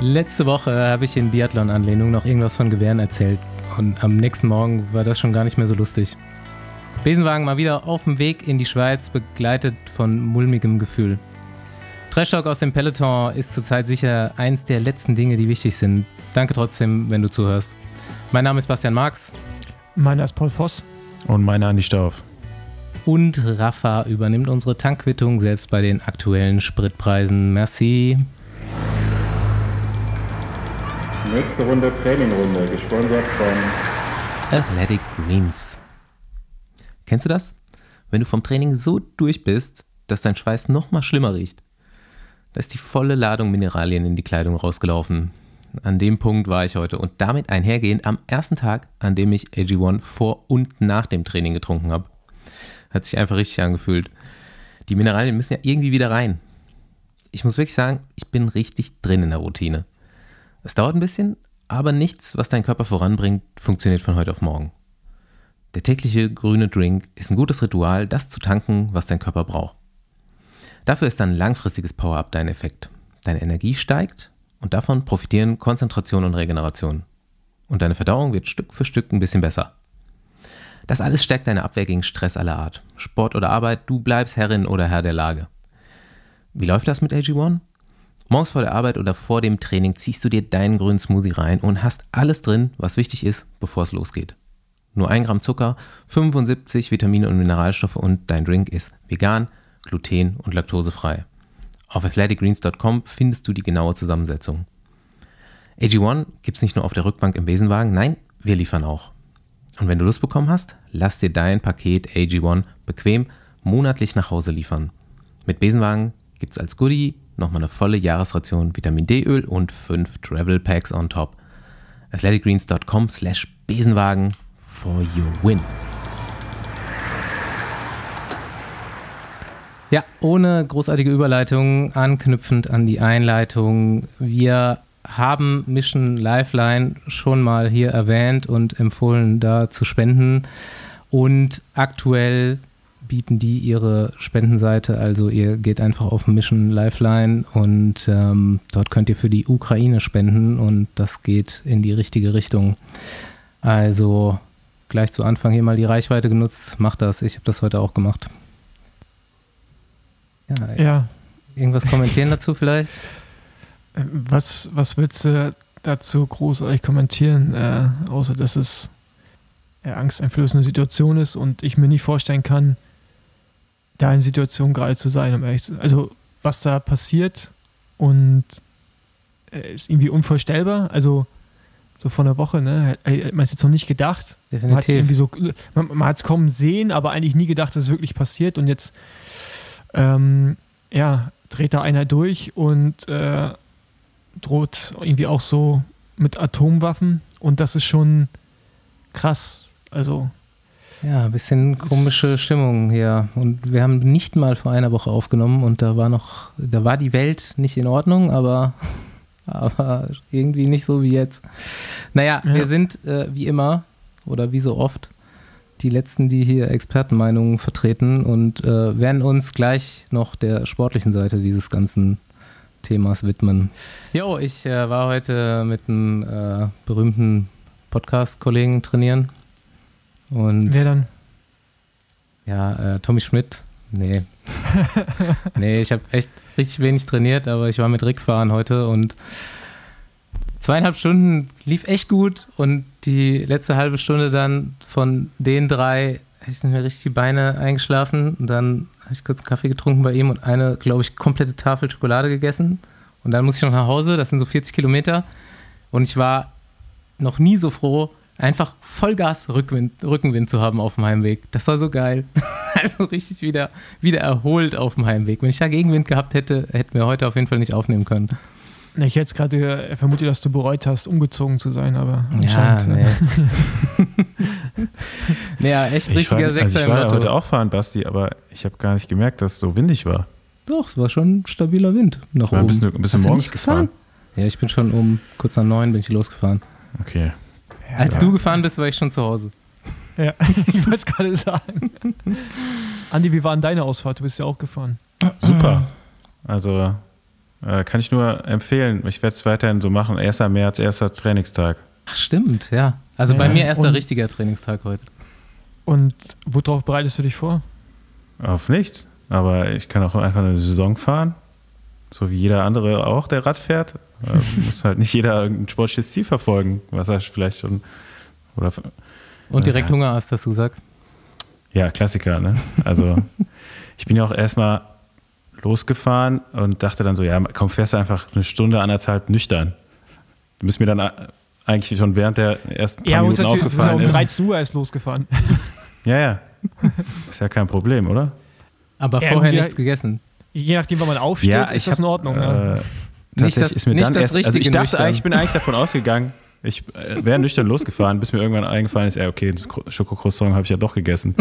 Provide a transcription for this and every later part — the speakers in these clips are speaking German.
Letzte Woche habe ich in Biathlon-Anlehnung noch irgendwas von Gewehren erzählt und am nächsten Morgen war das schon gar nicht mehr so lustig. Besenwagen mal wieder auf dem Weg in die Schweiz, begleitet von mulmigem Gefühl. Trashtalk aus dem Peloton ist zurzeit sicher eins der letzten Dinge, die wichtig sind. Danke trotzdem, wenn du zuhörst. Mein Name ist Bastian Marx. Meiner ist Paul Voss. Und meiner Andi Stauf. Und Rafa übernimmt unsere Tankquittung selbst bei den aktuellen Spritpreisen. Merci. Nächste Runde Trainingrunde, gesponsert von Athletic Greens. Kennst du das? Wenn du vom Training so durch bist, dass dein Schweiß noch mal schlimmer riecht. Da ist die volle Ladung Mineralien in die Kleidung rausgelaufen. An dem Punkt war ich heute und damit einhergehend am ersten Tag, an dem ich AG1 vor und nach dem Training getrunken habe. Hat sich einfach richtig angefühlt. Die Mineralien müssen ja irgendwie wieder rein. Ich muss wirklich sagen, ich bin richtig drin in der Routine. Es dauert ein bisschen, aber nichts, was deinen Körper voranbringt, funktioniert von heute auf morgen. Der tägliche grüne Drink ist ein gutes Ritual, das zu tanken, was dein Körper braucht. Dafür ist dann langfristiges Power-Up dein Effekt. Deine Energie steigt und davon profitieren Konzentration und Regeneration. Und deine Verdauung wird Stück für Stück ein bisschen besser. Das alles stärkt deine Abwehr gegen Stress aller Art. Sport oder Arbeit, du bleibst Herrin oder Herr der Lage. Wie läuft das mit AG1? Morgens vor der Arbeit oder vor dem Training ziehst du dir deinen grünen Smoothie rein und hast alles drin, was wichtig ist, bevor es losgeht. Nur 1 Gramm Zucker, 75 Vitamine und Mineralstoffe und dein Drink ist vegan, gluten- und laktosefrei. Auf athleticgreens.com findest du die genaue Zusammensetzung. AG1 gibt es nicht nur auf der Rückbank im Besenwagen, nein, wir liefern auch. Und wenn du Lust bekommen hast, lass dir dein Paket AG1 bequem monatlich nach Hause liefern. Mit Besenwagen gibt es als Goodie nochmal eine volle Jahresration Vitamin D-Öl und 5 Travel Packs on top. athleticgreens.com slash Besenwagen for your win. Ja, ohne großartige Überleitung, anknüpfend an die Einleitung. Wir haben Mission Lifeline schon mal hier erwähnt und empfohlen, da zu spenden. Und aktuell bieten die ihre Spendenseite. Also ihr geht einfach auf Mission Lifeline und ähm, dort könnt ihr für die Ukraine spenden und das geht in die richtige Richtung. Also gleich zu Anfang hier mal die Reichweite genutzt. Macht das. Ich habe das heute auch gemacht. Ja. ja. Irgendwas kommentieren dazu vielleicht? Was, was willst du dazu großartig kommentieren, äh, außer dass es eine angsteinflößende Situation ist und ich mir nicht vorstellen kann, da in Situation gerade zu sein, um ehrlich zu sein. Also, was da passiert und äh, ist irgendwie unvorstellbar. Also, so vor einer Woche, ne? Hat man es jetzt noch nicht gedacht. Definitiv. Man hat es man, kommen sehen, aber eigentlich nie gedacht, dass es wirklich passiert. Und jetzt, ähm, ja, dreht da einer durch und äh, droht irgendwie auch so mit Atomwaffen. Und das ist schon krass. Also, ja, ein bisschen komische Stimmung hier. Und wir haben nicht mal vor einer Woche aufgenommen und da war noch, da war die Welt nicht in Ordnung, aber, aber irgendwie nicht so wie jetzt. Naja, ja. wir sind äh, wie immer oder wie so oft die Letzten, die hier Expertenmeinungen vertreten und äh, werden uns gleich noch der sportlichen Seite dieses ganzen Themas widmen. Jo, ich äh, war heute mit einem äh, berühmten Podcast-Kollegen trainieren und Wer dann? Ja, äh, Tommy Schmidt. Nee. nee, ich habe echt richtig wenig trainiert, aber ich war mit Rick fahren heute und zweieinhalb Stunden lief echt gut und die letzte halbe Stunde dann von den drei sind mir richtig die Beine eingeschlafen und dann habe ich kurz einen Kaffee getrunken bei ihm und eine, glaube ich, komplette Tafel Schokolade gegessen und dann muss ich noch nach Hause, das sind so 40 Kilometer und ich war noch nie so froh, einfach Vollgas Rückwind, Rückenwind zu haben auf dem Heimweg. Das war so geil. also richtig wieder, wieder erholt auf dem Heimweg. Wenn ich da Gegenwind gehabt hätte, hätten wir heute auf jeden Fall nicht aufnehmen können. Ich hätte gerade vermutet, dass du bereut hast, umgezogen zu sein, aber ja, nee. naja, echt richtiger Sechser also Ich war ja heute auch fahren, Basti, aber ich habe gar nicht gemerkt, dass es so windig war. Doch, es war schon stabiler Wind nach oben. Ein bisschen, ein bisschen morgens gefahren? gefahren? Ja, ich bin schon um kurz nach neun bin ich losgefahren. Okay. Als ja. du gefahren bist, war ich schon zu Hause. Ja, ich wollte es gerade sagen. Andi, wie war denn deine Ausfahrt? Du bist ja auch gefahren. Super. Also Äh, kann ich nur empfehlen. Ich werde es weiterhin so machen. 1. März, erster Trainingstag. Ach, stimmt, ja. Also bei mir erster und- richtiger Trainingstag heute. Und worauf bereitest du dich vor? Auf nichts. Aber ich kann auch einfach eine Saison fahren. So wie jeder andere auch, der Rad fährt. Äh, muss halt nicht jeder irgendein sportliches Ziel verfolgen, was er vielleicht schon. Oder Und direkt Ja. Hunger hast, hast du gesagt. Ja, Klassiker, ne? Also ich bin ja auch erstmal losgefahren und dachte dann so, ja, komm, fährst du einfach eine Stunde, anderthalb nüchtern. Du bist mir dann äh, eigentlich schon während der ersten paar Ja, Minuten aufgefallen um ist. 13 Uhr erst losgefahren. Ja, ja. Ist ja kein Problem, oder? Aber Ja, vorher nichts gegessen. Je nachdem, wann man aufsteht, ist das in Ordnung. Äh, ja. Nicht das- ist mir nicht dann das erst, also ich richtige dachte Nüchtern. ich bin eigentlich davon ausgegangen, ich äh, wäre nüchtern losgefahren, bis mir irgendwann eingefallen ist, ja, okay, Schokocroissant habe ich ja doch gegessen.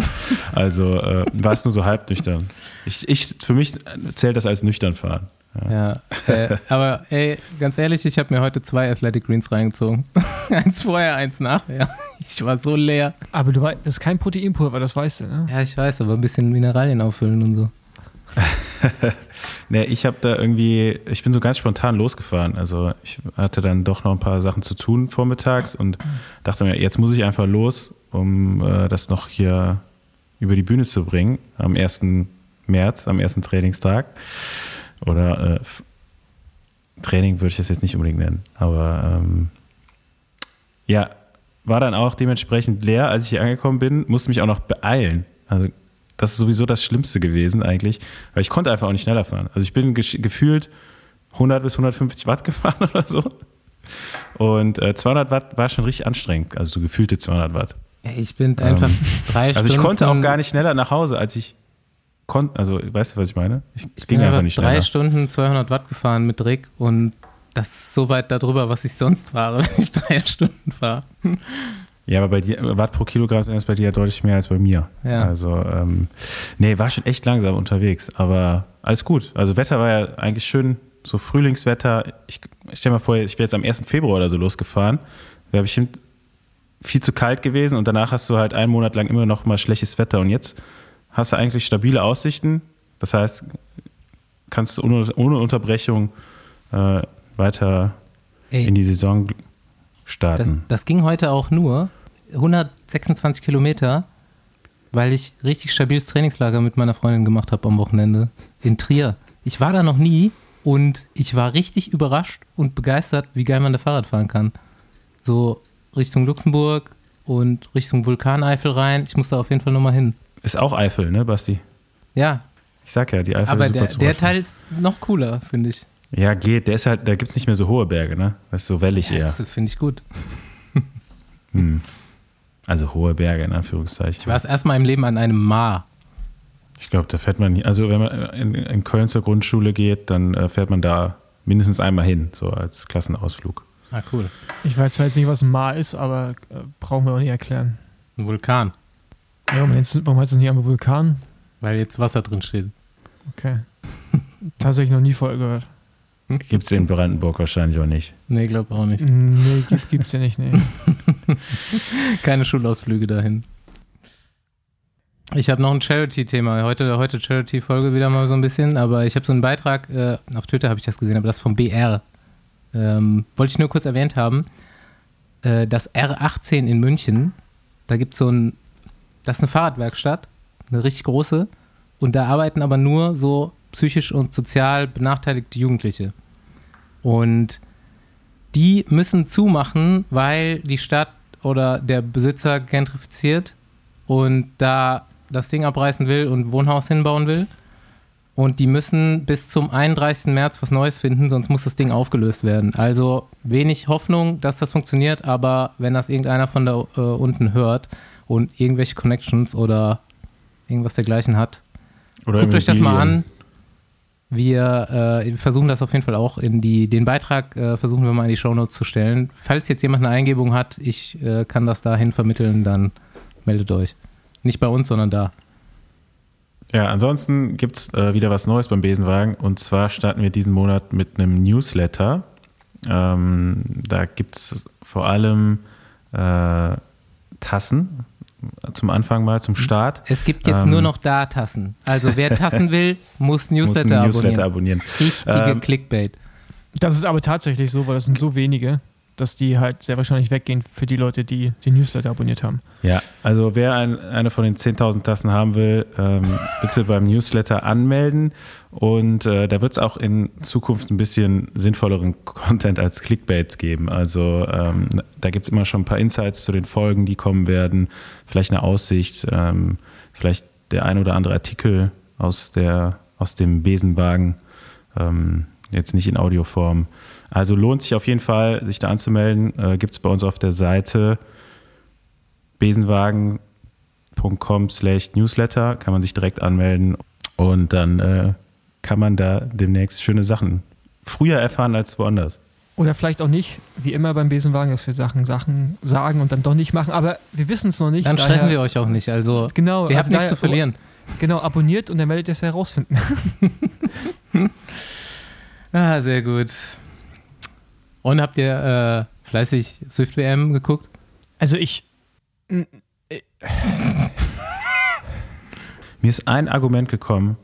Also äh, war es nur so halb nüchtern. Ich, ich, für mich zählt das als nüchtern fahren. Ja. äh, aber ey, ganz ehrlich, ich habe mir heute zwei Athletic Greens reingezogen. eins vorher, eins nachher. Ich war so leer. Aber du weißt, das ist kein Proteinpulver, das weißt du, ne? Ja, ich weiß, aber ein bisschen Mineralien auffüllen und so. Nee, ich habe da irgendwie, ich bin so ganz spontan losgefahren. Also ich hatte dann doch noch ein paar Sachen zu tun vormittags und dachte mir, jetzt muss ich einfach los, um äh, das noch hier über die Bühne zu bringen am 1. März, am ersten Trainingstag. Oder äh, Training würde ich das jetzt nicht unbedingt nennen. Aber ähm, ja, war dann auch dementsprechend leer, als ich hier angekommen bin, musste mich auch noch beeilen. Also das ist sowieso das Schlimmste gewesen eigentlich, weil ich konnte einfach auch nicht schneller fahren. Also ich bin gesch- gefühlt 100 bis 150 Watt gefahren oder so. Und äh, 200 Watt war schon richtig anstrengend, also so gefühlte 200 Watt. Ich bin einfach drei Also Stunden. ich konnte auch gar nicht schneller nach Hause, als ich konnte. Also weißt du, was ich meine? Ich, Ich ging bin einfach nicht drei schneller. Stunden 200 Watt gefahren mit Rick und das ist so weit darüber, was ich sonst fahre, wenn ich drei Stunden fahre. Ja, aber bei dir, Watt pro Kilogramm das bei dir ja deutlich mehr als bei mir. Ja. Also, ähm, nee, war schon echt langsam unterwegs, aber alles gut. Also Wetter war ja eigentlich schön, so Frühlingswetter. Ich, ich stell mal vor, ich wäre jetzt am 1. Februar oder so losgefahren. Wäre bestimmt viel zu kalt gewesen und danach hast du halt einen Monat lang immer noch mal schlechtes Wetter und jetzt hast du eigentlich stabile Aussichten. Das heißt, kannst du ohne, ohne Unterbrechung äh, weiter Ey, in die Saison das, starten. das ging heute auch nur 126 Kilometer, weil ich richtig stabiles Trainingslager mit meiner Freundin gemacht habe am Wochenende in Trier. Ich war da noch nie und ich war richtig überrascht und begeistert, wie geil man da Fahrrad fahren kann. So Richtung Luxemburg und Richtung Vulkaneifel rein. Ich muss da auf jeden Fall nochmal hin. Ist auch Eifel, ne, Basti? Ja, Ich sag ja, die Eifel aber ist super der, zu der. Teil ist noch cooler, finde ich. Ja, geht. Der ist halt, da gibt es nicht mehr so hohe Berge, ne? Das ist so wellig eher. Das finde ich gut. Hm. Also hohe Berge in Anführungszeichen. Ich war das erste Mal im Leben an einem Maar. Ich glaube, da fährt man, nie- also wenn man in, in Köln zur Grundschule geht, dann äh, fährt man da mindestens einmal hin, so als Klassenausflug. Ah, cool. Ich weiß zwar jetzt nicht, was ein Maar ist, aber äh, brauchen wir auch nicht erklären. Ein Vulkan, Ja, warum, heißt es- warum heißt es nicht einmal Vulkan? weil jetzt Wasser drin steht. Okay. Tatsächlich noch nie vorher gehört. Gibt es in Brandenburg wahrscheinlich auch nicht. Nee, glaube auch nicht. Nee, gibt, gibt's ja nicht, nee. Keine Schulausflüge dahin. Ich habe noch ein Charity-Thema. Heute, heute Charity-Folge wieder mal so ein bisschen, aber ich habe so einen Beitrag, äh, auf Twitter habe ich das gesehen, aber das vom BR. Ähm, wollte ich nur kurz erwähnt haben. Äh, das R18 in München, da gibt es so ein, das ist eine Fahrradwerkstatt, eine richtig große, und da arbeiten aber nur so psychisch und sozial benachteiligte Jugendliche. Und die müssen zumachen, weil die Stadt oder der Besitzer gentrifiziert und da das Ding abreißen will und ein Wohnhaus hinbauen will. Und die müssen bis zum 31. März was Neues finden, sonst muss das Ding aufgelöst werden. Also wenig Hoffnung, dass das funktioniert, aber wenn das irgendeiner von da äh, unten hört und irgendwelche Connections oder irgendwas dergleichen hat, Oder Guckt euch das mal an. Wir äh, versuchen das auf jeden Fall auch in die, den Beitrag äh, versuchen wir mal in die Shownotes zu stellen. Falls jetzt jemand eine Eingebung hat, ich äh, kann das dahin vermitteln, dann meldet euch. Nicht bei uns, sondern da. Ja, ansonsten gibt es äh, wieder was Neues beim Besenwagen. Und zwar starten wir diesen Monat mit einem Newsletter. Ähm, da gibt es vor allem äh, Tassen. Zum Anfang mal, zum Start. Es gibt jetzt Ähm, nur noch da Tassen. Also wer Tassen will, muss Newsletter, muss Newsletter abonnieren. abonnieren. Richtige Ähm, Clickbait. Das ist aber tatsächlich so, weil das sind so wenige, dass die halt sehr wahrscheinlich weggehen für die Leute, die den Newsletter abonniert haben. Ja, also wer ein, eine von den 10.000 Tassen haben will, ähm, bitte beim Newsletter anmelden. Und äh, da wird es auch in Zukunft ein bisschen sinnvolleren Content als Clickbaits geben. Also ähm, da gibt es immer schon ein paar Insights zu den Folgen, die kommen werden. Vielleicht eine Aussicht, ähm, vielleicht der ein oder andere Artikel aus, der, aus dem Besenwagen. Ähm, jetzt nicht in Audioform. Also lohnt sich auf jeden Fall, sich da anzumelden. Äh, gibt es bei uns auf der Seite besenwagen.com slash newsletter, kann man sich direkt anmelden und dann äh, kann man da demnächst schöne Sachen früher erfahren als woanders. Oder vielleicht auch nicht, wie immer beim Besenwagen, dass wir Sachen, Sachen sagen und dann doch nicht machen. Aber wir wissen es noch nicht. Dann stressen wir euch auch nicht. Also Genau, ihr also habt nichts zu verlieren. Genau, abonniert und dann werdet ihr es herausfinden. Ah, sehr gut. Und habt ihr äh, fleißig Swift WM geguckt? Also ich. Mir ist ein Argument gekommen,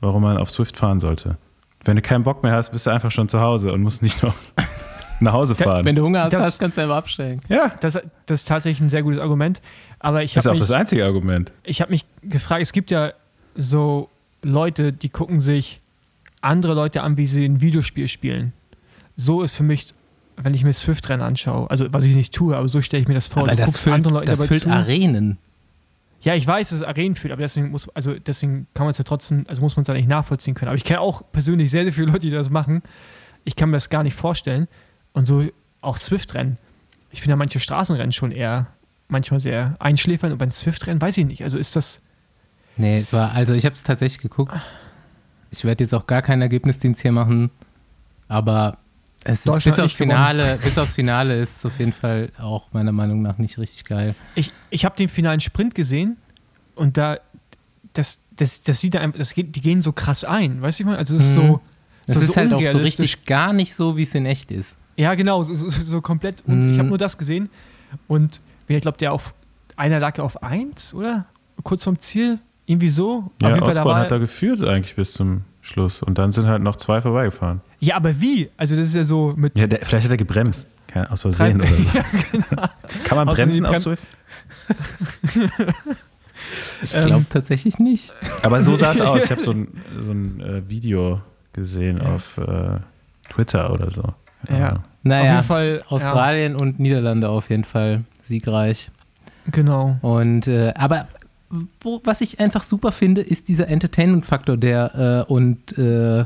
warum man auf Swift fahren sollte. Wenn du keinen Bock mehr hast, bist du einfach schon zu Hause und musst nicht noch nach Hause fahren. Wenn du Hunger hast, Das- hast kannst du einfach abstellen. ja, Das, das ist tatsächlich ein sehr gutes Argument. Aber ich das ist habe auch mich, das einzige Argument. ich hab mich gefragt, es gibt ja so Leute, die gucken sich andere Leute an, wie sie ein Videospiel spielen. So ist für mich, wenn ich mir Swift-Rennen anschaue, also was ich nicht tue, aber so stelle ich mir das vor. aber du das guckst anderen füllt, Leuten das dabei füllt zu. Arenen. Ja, ich weiß, dass es Arenen fühlt, aber deswegen muss, also deswegen kann man es ja trotzdem, also muss man es ja nicht nachvollziehen können. Aber ich kenne auch persönlich sehr, sehr viele Leute, die das machen. Ich kann mir das gar nicht vorstellen. Und so auch Swift-Rennen. Ich finde ja manche Straßenrennen schon eher manchmal sehr einschläfern und beim Swift-Rennen weiß ich nicht. Also ist das. Nee, war, also ich habe es tatsächlich geguckt. Ich werde jetzt auch gar keinen Ergebnisdienst hier machen, aber es ist bis aufs gewonnen. Finale, bis aufs Finale ist es auf jeden Fall auch meiner Meinung nach nicht richtig geil. Ich, ich habe den finalen Sprint gesehen und da. Das, das, das sieht da einfach, das geht, die gehen so krass ein, weißt du, ich meine? Also es ist Mhm. so. Es so, ist so halt auch so richtig gar nicht so, wie es in echt ist. Ja, genau, so, so, so komplett. Und Mhm. ich habe nur das gesehen. Und ich glaube, der auf einer lag ja auf 1, oder? Kurz vom Ziel. Irgendwie so. Ja, Osborne hat da geführt eigentlich bis zum Schluss und dann sind halt noch zwei vorbeigefahren. Ja, aber wie? Also, das ist ja so mit. Ja, der, vielleicht hat er gebremst. Aus Versehen oder so. ja, genau. Kann man Außerdem bremsen auf Brem- Swift? Ich Ähm, glaube tatsächlich nicht. Aber so sah es aus. Ich habe so ein, so ein äh, Video gesehen Ja. auf äh, Twitter oder so. Ja. Auf Naja, jeden Fall. Australien und Niederlande auf jeden Fall siegreich. Ja, genau. Und äh, aber wo, was ich einfach super finde, ist dieser Entertainment-Faktor, der äh, und äh,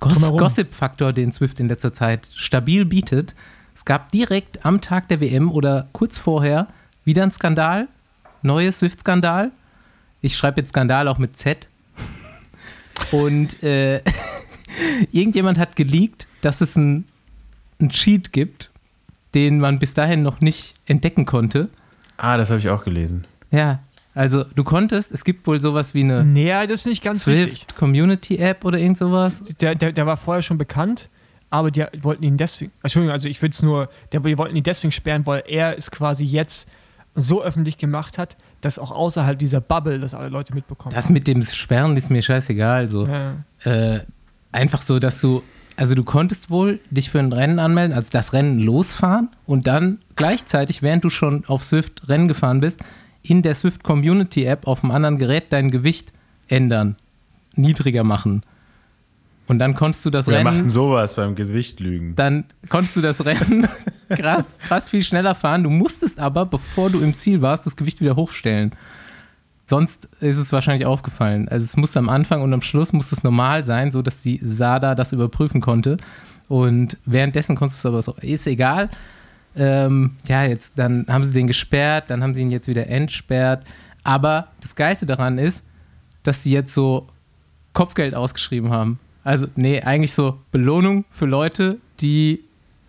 Goss. Gossip-Faktor, den Swift in letzter Zeit stabil bietet. Es gab direkt am Tag der WM oder kurz vorher wieder ein Skandal, neues Swift-Skandal. Ich schreibe jetzt Skandal auch mit Z. Und äh, irgendjemand hat geleakt, dass es ein, ein Cheat gibt, den man bis dahin noch nicht entdecken konnte. Ah, das habe ich auch gelesen. Ja, also du konntest, es gibt wohl sowas wie eine Nee, das ist nicht ganz richtig. Swift Community App oder irgend sowas. Der, der, der war vorher schon bekannt, aber die wollten ihn deswegen. Entschuldigung, also ich würde es nur. Der, die wollten ihn deswegen sperren, weil er es quasi jetzt so öffentlich gemacht hat, dass auch außerhalb dieser Bubble das alle Leute mitbekommen. Das mit dem Sperren ist mir scheißegal. So. ja. Äh, einfach so, dass du, also du konntest wohl dich für ein Rennen anmelden, also das Rennen losfahren und dann gleichzeitig, während du schon auf Swift Rennen gefahren bist, in der Swift Community App auf einem anderen Gerät dein Gewicht ändern, niedriger machen. Und dann konntest du das Wir Rennen. machten sowas beim Gewicht lügen. dann konntest du das Rennen krass, krass viel schneller fahren. Du musstest aber, bevor du im Ziel warst, das Gewicht wieder hochstellen. Sonst ist es wahrscheinlich aufgefallen. Also es musste am Anfang und am Schluss musste es normal sein, so dass die SADA das überprüfen konnte. Und währenddessen konntest du es aber so, ist egal. Ähm, ja, jetzt, dann haben sie den gesperrt, dann haben sie ihn jetzt wieder entsperrt. Aber das Geilste daran ist, dass sie jetzt so Kopfgeld ausgeschrieben haben. Also, nee, eigentlich so Belohnung für Leute, die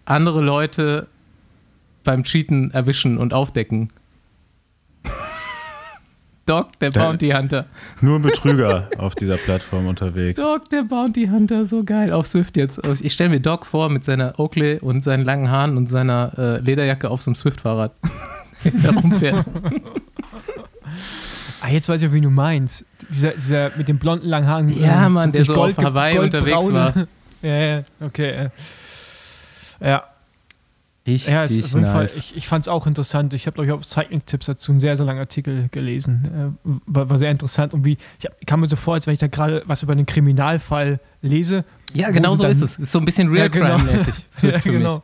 andere Leute beim Cheaten erwischen und aufdecken. Doc, der Bounty Hunter. Nur Betrüger auf dieser Plattform unterwegs. Doc, der Bounty Hunter, so geil. Auf Swift jetzt. Ich stelle mir Doc vor mit seiner Oakley und seinen langen Haaren und seiner äh, Lederjacke auf so einem Swift-Fahrrad. der rumfährt. Ah, jetzt weiß ich, wie du meinst. Dieser, dieser mit dem blonden langen Haaren. Ja, Mann, der so auf Hawaii unterwegs war. ja, ja, okay. Ja. Richtig ja, es, auf jeden nice. Fall, ich, ich fand es auch interessant. Ich habe, glaube ich, auf Cycling-Tipps dazu einen sehr, sehr langen Artikel gelesen. Äh, war, war sehr interessant. Und wie, ich hab, kam mir so vor, als wenn ich da gerade was über einen Kriminalfall lese. Ja, genau so dann- ist es. Ist so ein bisschen Real Ja, genau. Crime-mäßig. Swift ja, genau.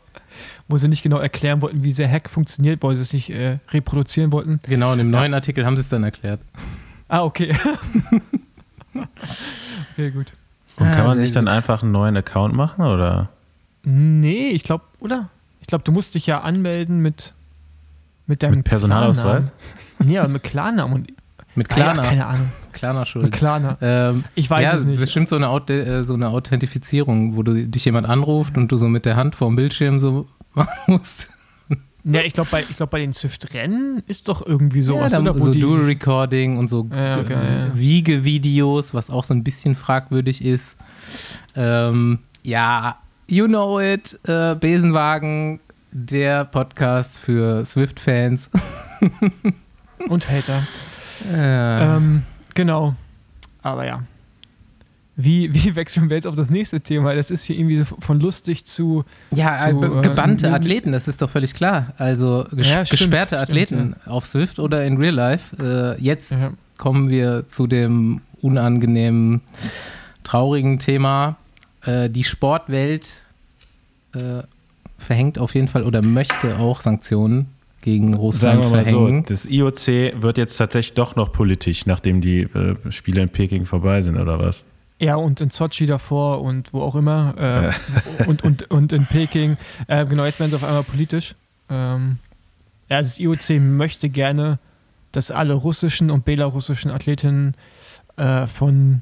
Wo sie nicht genau erklären wollten, wie sehr Hack funktioniert, weil sie es nicht äh, reproduzieren wollten. Genau, in dem neuen Artikel haben sie es dann erklärt. Ah, okay. okay, gut. Und kann Ah, man sich dann gut. einfach einen neuen Account machen oder? Nee, ich glaube, oder? Ich glaube, du musst dich ja anmelden mit, mit deinem Mit Personalausweis? Klarnamen. Ja, mit Klarnamen. Und, Mit Ah, ja, keine Ahnung. Klarna Mit Schuld. Klarna. Ähm, Ich weiß ja, es nicht. bestimmt so eine, Aut äh, so eine Authentifizierung, wo du dich jemand anruft und du so mit der Hand vor dem Bildschirm so machen musst. Ja, ich glaube, bei, ich glaub, bei den Swift-Rennen ist doch irgendwie sowas, ja, oder? So Dual-Recording und so Ja, okay, ja. Wiegevideos, was auch so ein bisschen fragwürdig ist. Ähm, ja, you know it, äh, Besenwagen, der Podcast für Swift-Fans. Und Hater. Äh, Ähm, genau. Aber ja. Wie, wie wechseln wir jetzt auf das nächste Thema? Das ist hier irgendwie so von lustig zu. ja, äh, be- äh, gebannte mit- Athleten, das ist doch völlig klar. Also ges Ja, stimmt, gesperrte stimmt, Athleten auf Swift oder in Real Life. Äh, jetzt Ja. kommen wir zu dem unangenehmen, traurigen Thema. Äh, die Sportwelt äh, verhängt auf jeden Fall oder möchte auch Sanktionen gegen Russland Sagen wir mal so, verhängen. das IOC wird jetzt tatsächlich doch noch politisch, nachdem die äh, Spiele in Peking vorbei sind, oder was? Ja, und in Sochi davor und wo auch immer. Äh, und, und, und in Peking. Äh, genau, jetzt werden sie auf einmal politisch. Ähm, ja, also das IOC möchte gerne, dass alle russischen und belarussischen Athletinnen äh, von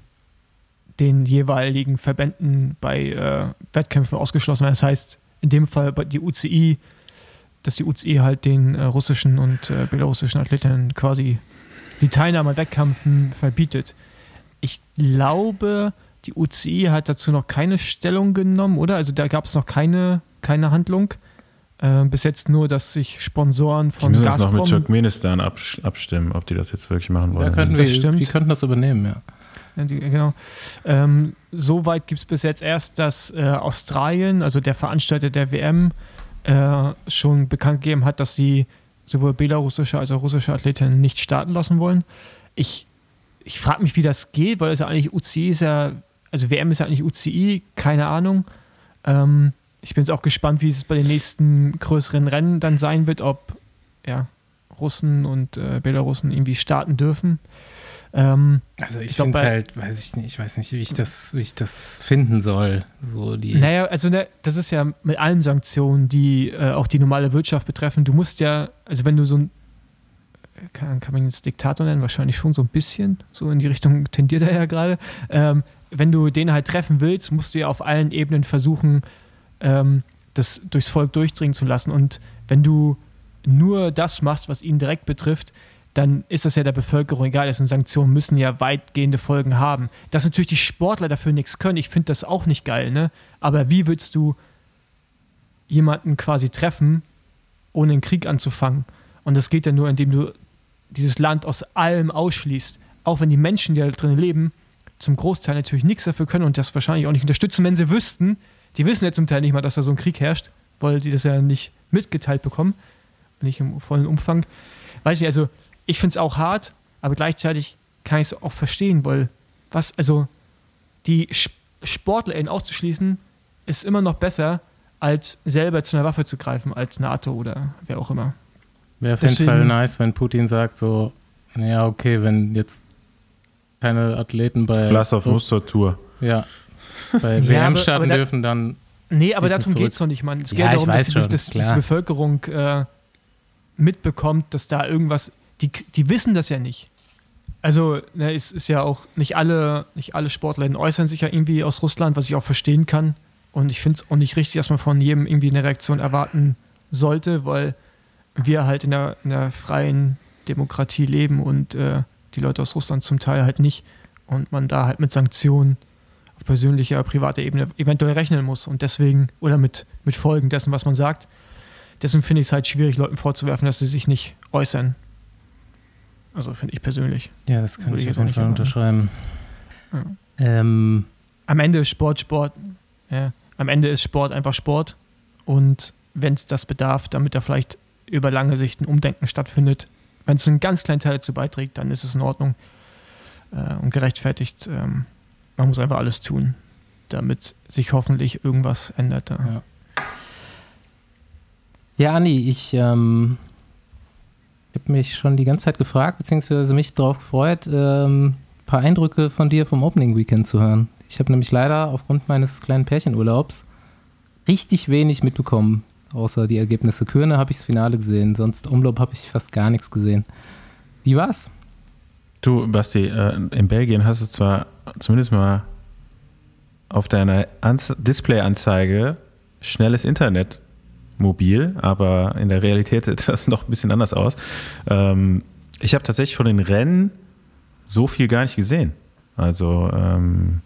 den jeweiligen Verbänden bei äh, Wettkämpfen ausgeschlossen werden. Das heißt, in dem Fall bei die UCI, dass die UCI halt den äh, russischen und äh, belarussischen Athletinnen quasi die Teilnahme an Wettkämpfen verbietet. Ich glaube, die UCI hat dazu noch keine Stellung genommen, oder? Also da gab es noch keine, keine Handlung. Äh, bis jetzt nur, dass sich Sponsoren Die von müssen das noch mit Gazprom Turkmenistan abstimmen, ob die das jetzt wirklich machen Da wollen. könnten Das wir, stimmt. die könnten das übernehmen, ja. Die, genau. Ähm, Soweit gibt es bis jetzt erst, dass äh, Australien, also der Veranstalter der WM, äh, schon bekannt gegeben hat, dass sie sowohl belarussische als auch russische Athletinnen nicht starten lassen wollen. Ich, ich frage mich, wie das geht, weil es ja eigentlich UCI ist ja, also WM ist ja eigentlich UCI, keine Ahnung. Ähm, ich bin jetzt auch gespannt, wie es bei den nächsten größeren Rennen dann sein wird, ob ja, Russen und äh, Belarussen irgendwie starten dürfen. Ähm, Also ich, Ich finde halt, weiß ich nicht, ich weiß nicht, wie ich das, wie ich das finden soll. So die. Naja, also ne, das ist ja mit allen Sanktionen, die äh, auch die normale Wirtschaft betreffen. Du musst ja, also wenn du so ein, kann, kann man ihn jetzt Diktator nennen, wahrscheinlich schon so ein bisschen, so in die Richtung tendiert er ja gerade. Ähm, wenn du den halt treffen willst, musst du ja auf allen Ebenen versuchen, ähm, das durchs Volk durchdringen zu lassen. Und wenn du nur das machst, was ihn direkt betrifft, dann ist das ja der Bevölkerung egal. Das sind Sanktionen, müssen ja weitgehende Folgen haben. Dass natürlich die Sportler dafür nichts können, ich finde das auch nicht geil, ne? Aber wie willst du jemanden quasi treffen, ohne einen Krieg anzufangen? Und das geht ja nur, indem du dieses Land aus allem ausschließt. Auch wenn die Menschen, die da drin leben, zum Großteil natürlich nichts dafür können und das wahrscheinlich auch nicht unterstützen, wenn sie wüssten. Die wissen ja zum Teil nicht mal, dass da so ein Krieg herrscht, weil sie das ja nicht mitgeteilt bekommen. Nicht im vollen Umfang. Weiß ich, also ich finde es auch hart, aber gleichzeitig kann ich es auch verstehen, weil was, also die SportlerInnen auszuschließen, ist immer noch besser, als selber zu einer Waffe zu greifen, als NATO oder wer auch immer. Wäre auf jeden Fall nice, wenn Putin sagt so, ja, okay, wenn jetzt keine Athleten bei Vlasov Muster Tour. ja, bei Ja, WM starten dürfen, dann Nee, aber darum geht es doch nicht, Mann. Es Ja, geht ich darum, dass, schon, die, dass, die. Bevölkerung äh, mitbekommt, dass da irgendwas. Die, die wissen das ja nicht. Also, ne, es ist ja auch nicht alle, nicht alle Sportler äußern sich ja irgendwie aus Russland, was ich auch verstehen kann. Und ich finde es auch nicht richtig, dass man von jedem irgendwie eine Reaktion erwarten sollte, weil wir halt in der, in der freien Demokratie leben und äh, die Leute aus Russland zum Teil halt nicht. Und man da halt mit Sanktionen auf persönlicher, privater Ebene eventuell rechnen muss. Und deswegen, oder mit, mit Folgen dessen, was man sagt. Deswegen finde ich es halt schwierig, Leuten vorzuwerfen, dass sie sich nicht äußern. Also finde ich persönlich. Ja, das kann Würde ich auf jetzt auch jeden nicht Fall machen. unterschreiben. Ja. Ähm, Am Ende ist Sport Sport. Ja. Am Ende ist Sport einfach Sport. Und wenn es das bedarf, damit da vielleicht über lange Sicht ein Umdenken stattfindet, wenn es einen ganz kleinen Teil dazu beiträgt, dann ist es in Ordnung äh, und gerechtfertigt. Ähm, man muss einfach alles tun, damit sich hoffentlich irgendwas ändert. Ja. Ja, Andi, ich ähm, habe mich schon die ganze Zeit gefragt, beziehungsweise mich darauf gefreut, ähm, ein paar Eindrücke von dir vom Opening Weekend zu hören. Ich habe nämlich leider aufgrund meines kleinen Pärchenurlaubs richtig wenig mitbekommen, außer die Ergebnisse. Kürne habe ich das Finale gesehen, sonst Umlauf habe ich fast gar nichts gesehen. Wie war's? Du, Basti, äh, in Belgien hast du zwar zumindest mal auf deiner Anz Display-Anzeige schnelles Internet mobil, aber in der Realität sieht das noch ein bisschen anders aus. Ähm, ich habe tatsächlich von den Rennen so viel gar nicht gesehen. Also ähm,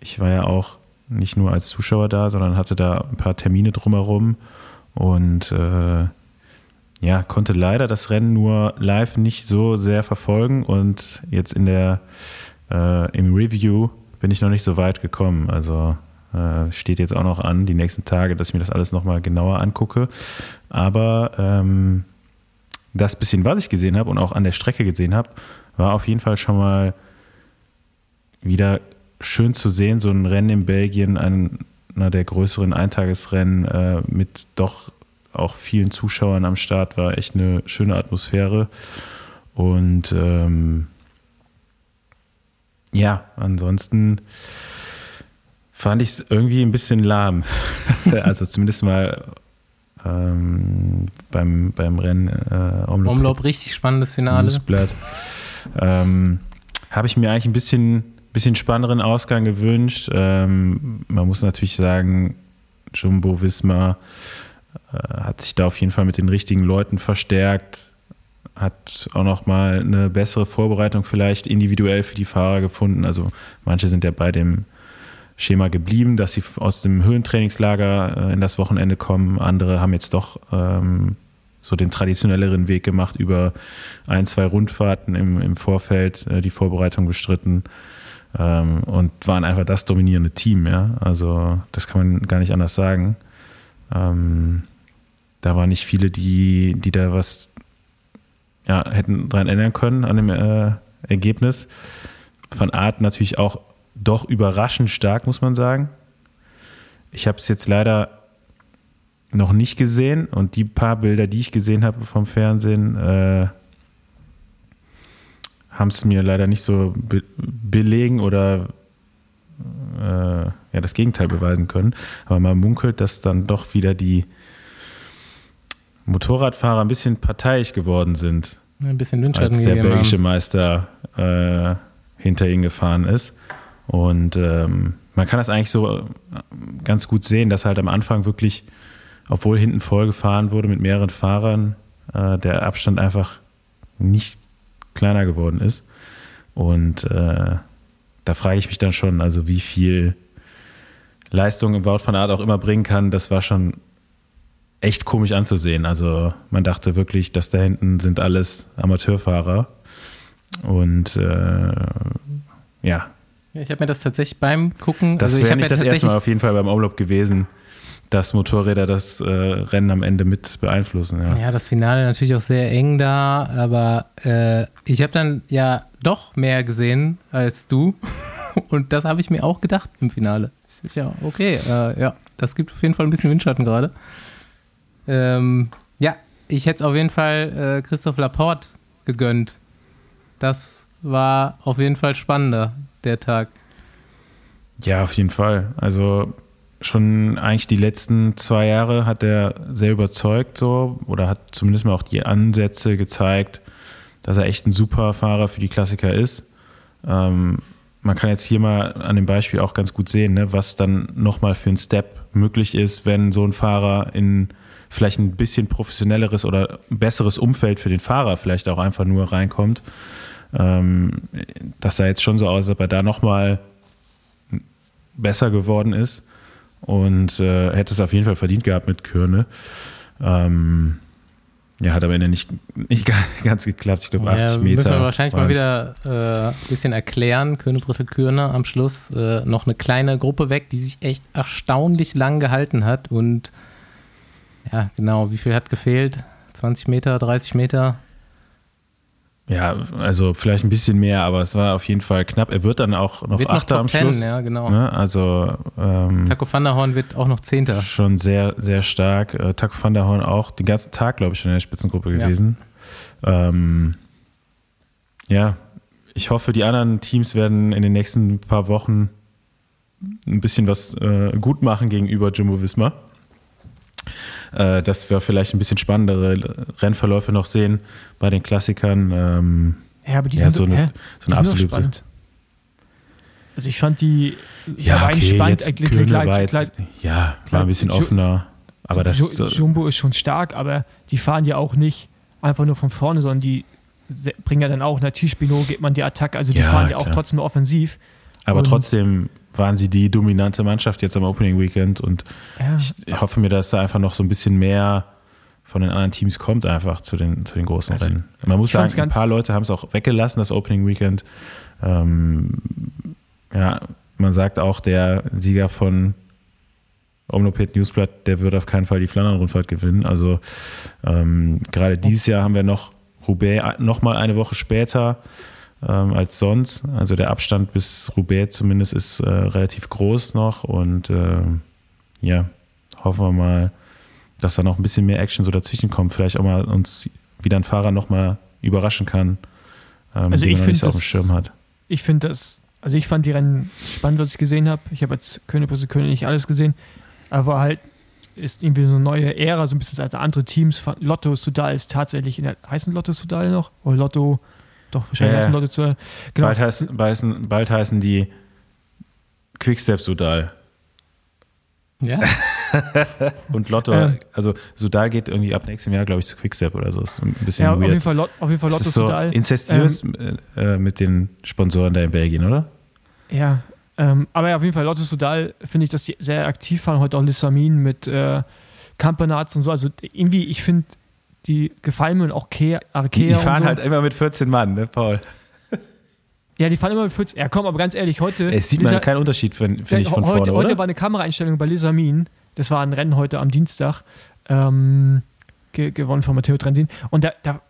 ich war ja auch nicht nur als Zuschauer da, sondern hatte da ein paar Termine drumherum und äh, ja, konnte leider das Rennen nur live nicht so sehr verfolgen und jetzt in der äh, im Review bin ich noch nicht so weit gekommen. Also äh, steht jetzt auch noch an, die nächsten Tage, dass ich mir das alles nochmal genauer angucke. Aber ähm, das bisschen, was ich gesehen habe und auch an der Strecke gesehen habe, war auf jeden Fall schon mal wieder schön zu sehen, so ein Rennen in Belgien, einer der größeren Eintagesrennen äh, mit doch auch vielen Zuschauern am Start, war echt eine schöne Atmosphäre. Und ähm, ja, ansonsten fand ich es irgendwie ein bisschen lahm. also zumindest mal ähm, beim, beim Rennen äh, Omloop, Umlauf, richtig spannendes Finale. Ähm, Habe ich mir eigentlich ein bisschen, bisschen spannenderen Ausgang gewünscht. Ähm, man muss natürlich sagen, Jumbo Wismar äh, hat sich da auf jeden Fall mit den richtigen Leuten verstärkt, hat auch noch mal eine bessere Vorbereitung vielleicht individuell für die Fahrer gefunden. Also manche sind ja bei dem Schema geblieben, dass sie aus dem Höhentrainingslager äh, in das Wochenende kommen. Andere haben jetzt doch ähm, so den traditionelleren Weg gemacht, über ein, zwei Rundfahrten im, im Vorfeld äh, die Vorbereitung bestritten ähm, und waren einfach das dominierende Team. Ja? Also das kann man gar nicht anders sagen. Ähm, da waren nicht viele, die, die da was ja, hätten dran ändern können an dem äh, Ergebnis. Von Art natürlich auch doch überraschend stark, muss man sagen. Ich habe es jetzt leider noch nicht gesehen und die paar Bilder, die ich gesehen habe vom Fernsehen, äh, haben es mir leider nicht so be belegen oder äh, ja, das Gegenteil beweisen können. Aber man munkelt, dass dann doch wieder die Motorradfahrer ein bisschen parteiisch geworden sind, Ein bisschen Windschatten als der belgische. Meister äh, hinter ihnen gefahren ist. Und ähm, man kann das eigentlich so äh, ganz gut sehen, dass halt am Anfang wirklich, obwohl hinten voll gefahren wurde mit mehreren Fahrern, äh, der Abstand einfach nicht kleiner geworden ist. Und äh, da frage ich mich dann schon, also wie viel Leistung im Wout von Art auch immer bringen kann, das war schon echt komisch anzusehen. Also man dachte wirklich, dass da hinten sind alles Amateurfahrer. Und äh, ja, Ja, ich habe mir das tatsächlich beim Gucken, das also wäre habe ja nicht das erste Mal auf jeden Fall beim Umlauf gewesen, dass Motorräder das äh, Rennen am Ende mit beeinflussen. Ja. Ja, das Finale natürlich auch sehr eng da, aber äh, ich habe dann ja doch mehr gesehen als du. Und das habe ich mir auch gedacht im Finale. Ja okay, äh, ja, das gibt auf jeden Fall ein bisschen Windschatten gerade. Ähm, ja, ich hätte es auf jeden Fall äh, Christoph Laporte gegönnt. Das war auf jeden Fall spannender, der Tag. Ja, auf jeden Fall. Also schon eigentlich die letzten zwei Jahre hat er sehr überzeugt so oder hat zumindest mal auch die Ansätze gezeigt, dass er echt ein super Fahrer für die Klassiker ist. Ähm, man kann jetzt hier mal an dem Beispiel auch ganz gut sehen, ne, was dann nochmal für ein Step möglich ist, wenn so ein Fahrer in vielleicht ein bisschen professionelleres oder besseres Umfeld für den Fahrer vielleicht auch einfach nur reinkommt. Ähm, das sah jetzt schon so aus, als ob er da nochmal besser geworden ist und äh, hätte es auf jeden Fall verdient gehabt mit Kürne. Ähm, Ja, hat am Ende nicht, nicht ganz geklappt. Ich glaube, 80 ja, Meter. Müssen wir wahrscheinlich mal wieder äh, ein bisschen erklären. Köne Brüssel Kürne am Schluss äh, noch eine kleine Gruppe weg, die sich echt erstaunlich lang gehalten hat. Und ja, genau, wie viel hat gefehlt? 20 Meter, 30 Meter? Ja, also vielleicht ein bisschen mehr, aber es war auf jeden Fall knapp. Er wird dann auch noch wird noch Achter Top am 10, Schluss. ja, genau. Ne? Also ähm, Taco van der Horn wird auch noch Zehnter. schon sehr, sehr stark. Äh, Taco van der Horn auch den ganzen Tag, glaube ich, schon in der Spitzengruppe Ja. gewesen. Ähm, ja, ich hoffe, die anderen Teams werden in den nächsten paar Wochen ein bisschen was äh, gut machen gegenüber Jumbo Visma. Äh, dass wir vielleicht ein bisschen spannendere Rennverläufe noch sehen bei den Klassikern. Ähm, Ja, aber die Ja, sind so eine- so eine absolute- spannend. Also ich fand die ja, rein okay, spannend, jetzt äh, Köhne Gleit- war jetzt, Gleit- ja, war ein bisschen offener. Aber das, Ju- Jumbo ist schon stark, aber die fahren ja auch nicht einfach nur von vorne, sondern die bringen ja dann auch, natürlich Spino geht man die Attacke, also die Ja, fahren ja auch klar. trotzdem nur offensiv. aber und- trotzdem waren sie die dominante Mannschaft jetzt am Opening Weekend und Ja, ich hoffe mir, dass da einfach noch so ein bisschen mehr von den anderen Teams kommt, einfach zu den, zu den großen Also, Rennen. Man muss sagen, ein paar Leute haben es auch weggelassen, das Opening Weekend. Ähm, ja, man sagt auch, der Sieger von Omloped Newsblatt, der wird auf keinen Fall die Flandern-Rundfahrt gewinnen. Also ähm, gerade dieses Jahr haben wir noch Roubaix noch mal eine Woche später ähm, als sonst. Also der Abstand bis Roubaix zumindest ist äh, relativ groß noch und ähm, ja, hoffen wir mal, dass da noch ein bisschen mehr Action so dazwischen kommt. Vielleicht auch mal uns wieder ein Fahrer noch mal überraschen kann, ähm, Also den man nicht so auf dem das- Schirm hat. ich finde das, also ich fand die Rennen spannend, was ich gesehen habe. Ich habe jetzt König Brüssel König nicht alles gesehen, aber halt ist irgendwie so eine neue Ära, so ein bisschen als andere Teams. Lotto Sudal ist tatsächlich in der, heißen Lotto Sudal noch? Oder Lotto, doch, wahrscheinlich heißen. Lotto Sudal. Genau. Bald, heißen, bald, bald heißen die Quickstep Sudal. Ja, Und Lotto, Ähm. also Sudal geht irgendwie ab nächstem Jahr, glaube ich, zu Quickstep oder so. Ist ein bisschen ja, auf jeden, weird. Fall, Lot- auf jeden Fall Lotto ist so Sudal. Ähm, inzestiös äh, mit den Sponsoren da in Belgien, oder? Ja, ähm, aber ja, auf jeden Fall Lotto Sudal finde ich, dass die sehr aktiv waren. Heute auch Lissamin mit äh, Campenarz und so. Also irgendwie, ich finde, die gefallen mir und auch Kea, Arkea Die fahren so. halt immer mit 14 Mann, ne, Paul? Ja, die fahren immer mit 40. Ja, komm, aber ganz ehrlich, heute. Es sieht Lisa- man keinen Unterschied, finde find ich, von heute, vorne, heute oder? war eine Kameraeinstellung bei Lisamin. Das war ein Rennen heute am Dienstag. Ähm, ge gewonnen von Matteo Trentin. Und da, da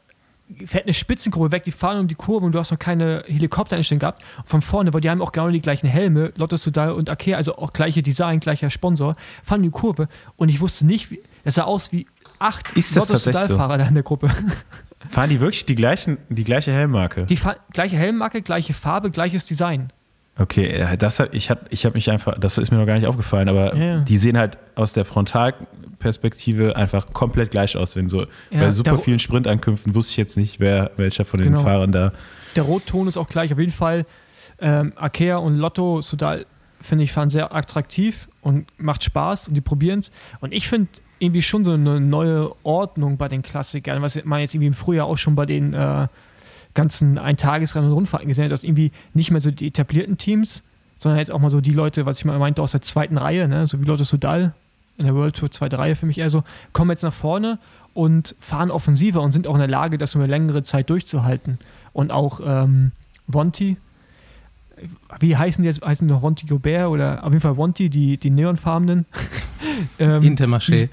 fährt eine Spitzengruppe weg, die fahren um die Kurve und du hast noch keine Helikoptereinstellung gehabt. Von vorne, weil die haben auch genau die gleichen Helme, Lotto Sudal und Akea, also auch gleiche Design, gleicher Sponsor, fahren die Kurve und ich wusste nicht, wie, es sah aus wie acht Ist das tatsächlich so? Da in der Gruppe. Fahren die wirklich die, gleichen, die gleiche Helmmarke? Die gleiche Helmmarke, gleiche Farbe, gleiches Design. Okay, äh, das hat, ich habe ich hab mich einfach, das ist mir noch gar nicht aufgefallen, aber Ja. die sehen halt aus der Frontalperspektive einfach komplett gleich aus. Wenn so Ja, bei super vielen Sprintankünften wusste ich jetzt nicht, wer welcher von den Genau. Fahrern da. der Rotton ist auch gleich. Auf jeden Fall, ähm, Akea und Lotto Sudal, finde ich, fahren sehr attraktiv und macht Spaß und die probieren es. Und ich finde irgendwie schon so eine neue Ordnung bei den Klassikern, was man jetzt irgendwie im Frühjahr auch schon bei den äh, ganzen Eintagesrennen und Rundfahrten gesehen hat, dass irgendwie nicht mehr so die etablierten Teams, sondern jetzt auch mal so die Leute, was ich mal meinte, aus der zweiten Reihe, ne, so wie Lotto Sudal in der World Tour zweite Reihe für mich eher so, kommen jetzt nach vorne und fahren offensiver und sind auch in der Lage, das über längere Zeit durchzuhalten. Und auch ähm, Vonti, wie heißen die jetzt? Heißen die noch Vonti Gobert oder auf jeden Fall Vonti, die, die neonfarbenen? ähm, Intermarché.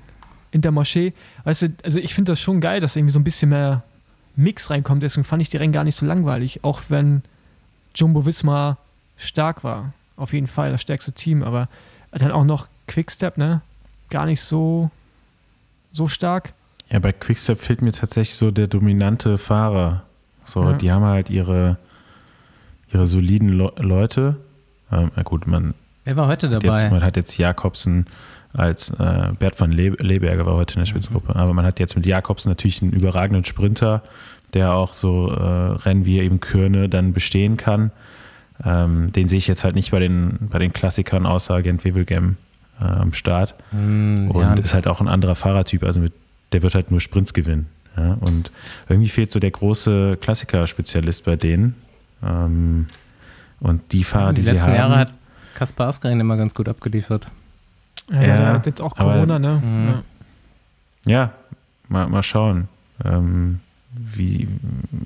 Intermarché. Weißt du, also ich finde das schon geil, dass irgendwie so ein bisschen mehr Mix reinkommt. Deswegen fand ich die Rennen gar nicht so langweilig, auch wenn Jumbo Visma stark war. Auf jeden Fall das stärkste Team, aber dann auch noch Quickstep, ne? Gar nicht so, so stark. Ja, bei Quickstep fehlt mir tatsächlich so der dominante Fahrer. So, Ja. die haben halt ihre, ihre soliden Le Leute. Ähm, na gut, man Wer war heute hat, dabei? jetzt, man hat jetzt Jakobsen als äh, Bert van Le Leberger war heute in der Spitzengruppe, aber man hat jetzt mit Jakobsen natürlich einen überragenden Sprinter, der auch so äh, Rennen wie eben Kürne dann bestehen kann. Ähm, den sehe ich jetzt halt nicht bei den, bei den Klassikern außer Gent Wevelgem äh, am Start. Hm, Und ja, ist halt auch ein anderer Fahrertyp, also mit, der wird halt nur Sprints gewinnen. Ja? Und irgendwie fehlt so der große Klassiker-Spezialist bei denen. Ähm, und die Fahrer, die, die sie letzten haben, Jahre hat Kaspar Askren immer ganz gut abgeliefert. Ja, Ja, der hat jetzt auch aber- Corona, ne? Mhm. Ja. ja, mal, mal schauen. ähm, wie,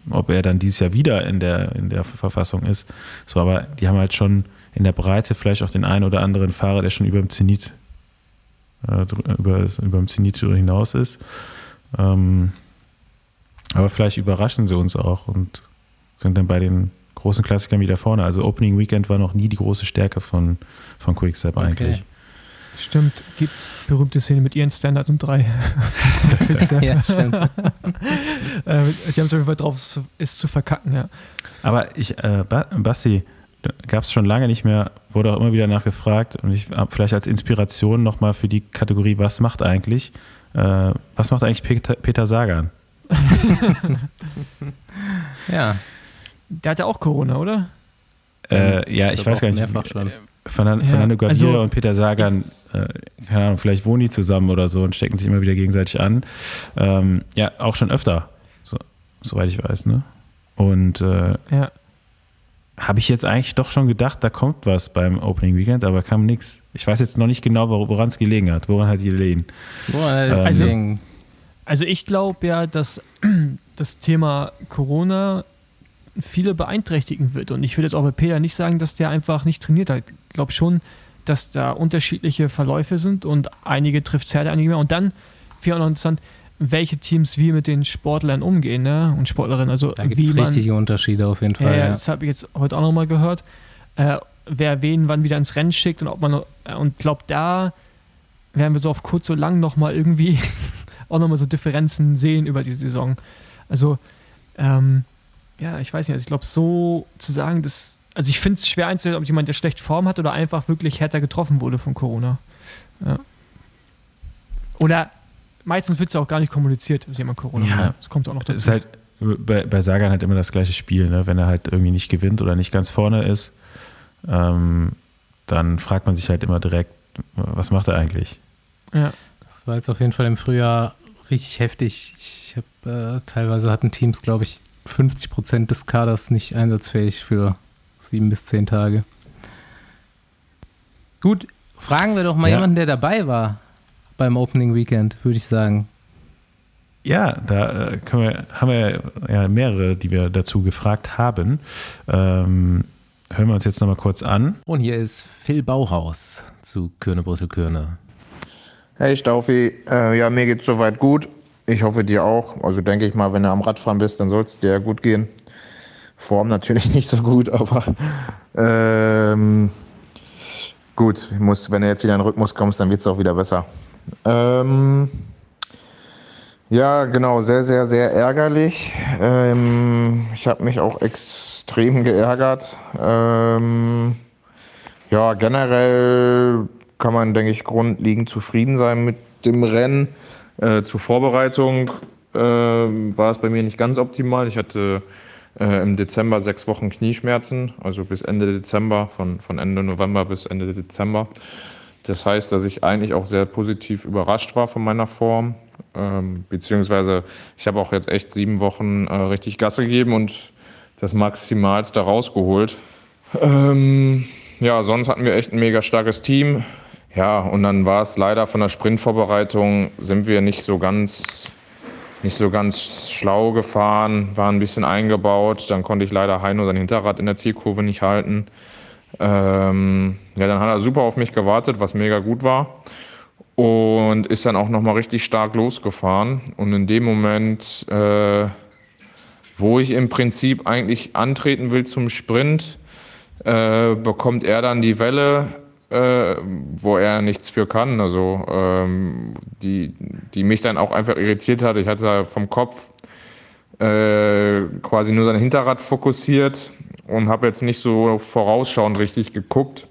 ob er dann dieses Jahr wieder in der, in der Verfassung ist. So, aber die haben halt schon in der Breite vielleicht auch den einen oder anderen Fahrer, der schon über dem Zenit, äh, über, über dem Zenit hinaus ist. Ähm, aber vielleicht überraschen sie uns auch und sind dann bei den großen Klassikern wieder vorne. Also Opening Weekend war noch nie die große Stärke von, von Quickstep okay. eigentlich. Stimmt, gibt es berühmte Szene mit ihren Standard und drei. ja, stimmt. äh, die haben es auf jeden Fall drauf, es zu verkacken, ja. Aber ich, äh, Basti, gab es schon lange nicht mehr, wurde auch immer wieder nachgefragt und ich habe vielleicht als Inspiration nochmal für die Kategorie, was macht eigentlich, äh, was macht eigentlich Peter, Peter Sagan? ja. Der hatte auch Corona, oder? Äh, ja, ich, ich weiß gar nicht. Fernando, ja, Fernando also, und Peter Sagan, äh, keine Ahnung, vielleicht wohnen die zusammen oder so und stecken sich immer wieder gegenseitig an. Ähm, ja, auch schon öfter, so, soweit ich weiß, ne? Und äh, ja. habe ich jetzt eigentlich doch schon gedacht, da kommt was beim Opening Weekend, aber kam nichts. Ich weiß jetzt noch nicht genau, woran es gelegen hat. Woran hat die gelegen? Woran ähm, also, also ich glaube ja, dass das Thema Corona viele beeinträchtigen wird. Und ich würde jetzt auch bei Peter nicht sagen, dass der einfach nicht trainiert hat. Ich glaube schon, dass da unterschiedliche Verläufe sind und einige trifft es härter, einige mehr. Und dann, ich auch noch interessant, welche Teams wie mit den Sportlern umgehen ne? und Sportlerinnen. Also da gibt es richtige Unterschiede auf jeden Fall. Äh, ja. Das habe ich jetzt heute auch nochmal gehört. Äh, wer wen wann wieder ins Rennen schickt und ob man äh, und glaube da werden wir so auf kurz so lang nochmal irgendwie auch nochmal so Differenzen sehen über die Saison. Also ähm, ja, ich weiß nicht, also ich glaube, so zu sagen, dass, also ich finde es schwer einzustellen, ob jemand, der schlecht Form hat oder einfach wirklich härter getroffen wurde von Corona. Ja. Oder meistens wird es ja auch gar nicht kommuniziert, dass jemand Corona ja, hat. Das kommt auch noch dazu. Es ist halt bei, bei Sagan halt immer das gleiche Spiel, ne? wenn er halt irgendwie nicht gewinnt oder nicht ganz vorne ist, ähm, dann fragt man sich halt immer direkt, was macht er eigentlich? Ja. Das war jetzt auf jeden Fall im Frühjahr richtig heftig. Ich habe äh, teilweise hatten Teams, glaube ich, 50 Prozent des Kaders nicht einsatzfähig für sieben bis zehn Tage. Gut, fragen wir doch mal ja. jemanden, der dabei war beim Opening Weekend, würde ich sagen. Ja, da äh, wir, haben wir ja mehrere, die wir dazu gefragt haben. Ähm, hören wir uns jetzt nochmal kurz an. Und hier ist Phil Bauhaus zu Körne Brüssel Körne. Hey Staufi, äh, ja, mir geht's soweit gut. Ich hoffe dir auch. Also denke ich mal, wenn du am Radfahren bist, dann soll es dir gut gehen. Form natürlich nicht so gut, aber ähm, gut, muss, wenn du jetzt wieder in den Rhythmus kommst, dann wird es auch wieder besser. Ähm, ja, genau, sehr, sehr, sehr ärgerlich. Ähm, ich habe mich auch extrem geärgert. Ähm, ja, generell kann man, denke ich, grundlegend zufrieden sein mit dem Rennen. Äh, zur Vorbereitung äh, war es bei mir nicht ganz optimal. Ich hatte äh, im Dezember sechs Wochen Knieschmerzen, also bis Ende Dezember, von, von Ende November bis Ende Dezember. Das heißt, dass ich eigentlich auch sehr positiv überrascht war von meiner Form. Ähm, beziehungsweise ich habe auch jetzt echt sieben Wochen äh, richtig Gas gegeben und das Maximalste rausgeholt. Ähm, ja, sonst hatten wir echt ein mega starkes Team. Ja, und dann war es leider von der Sprintvorbereitung sind wir nicht so ganz nicht so ganz schlau gefahren, waren ein bisschen eingebaut. Dann konnte ich leider Heino sein Hinterrad in der Zielkurve nicht halten. Ähm, ja, dann hat er super auf mich gewartet, was mega gut war. Und ist dann auch nochmal richtig stark losgefahren. Und in dem Moment, äh, wo ich im Prinzip eigentlich antreten will zum Sprint, äh, bekommt er dann die Welle äh, wo er nichts für kann. Also ähm, die, die mich dann auch einfach irritiert hat. Ich hatte vom Kopf äh, quasi nur sein Hinterrad fokussiert und habe jetzt nicht so vorausschauend richtig geguckt.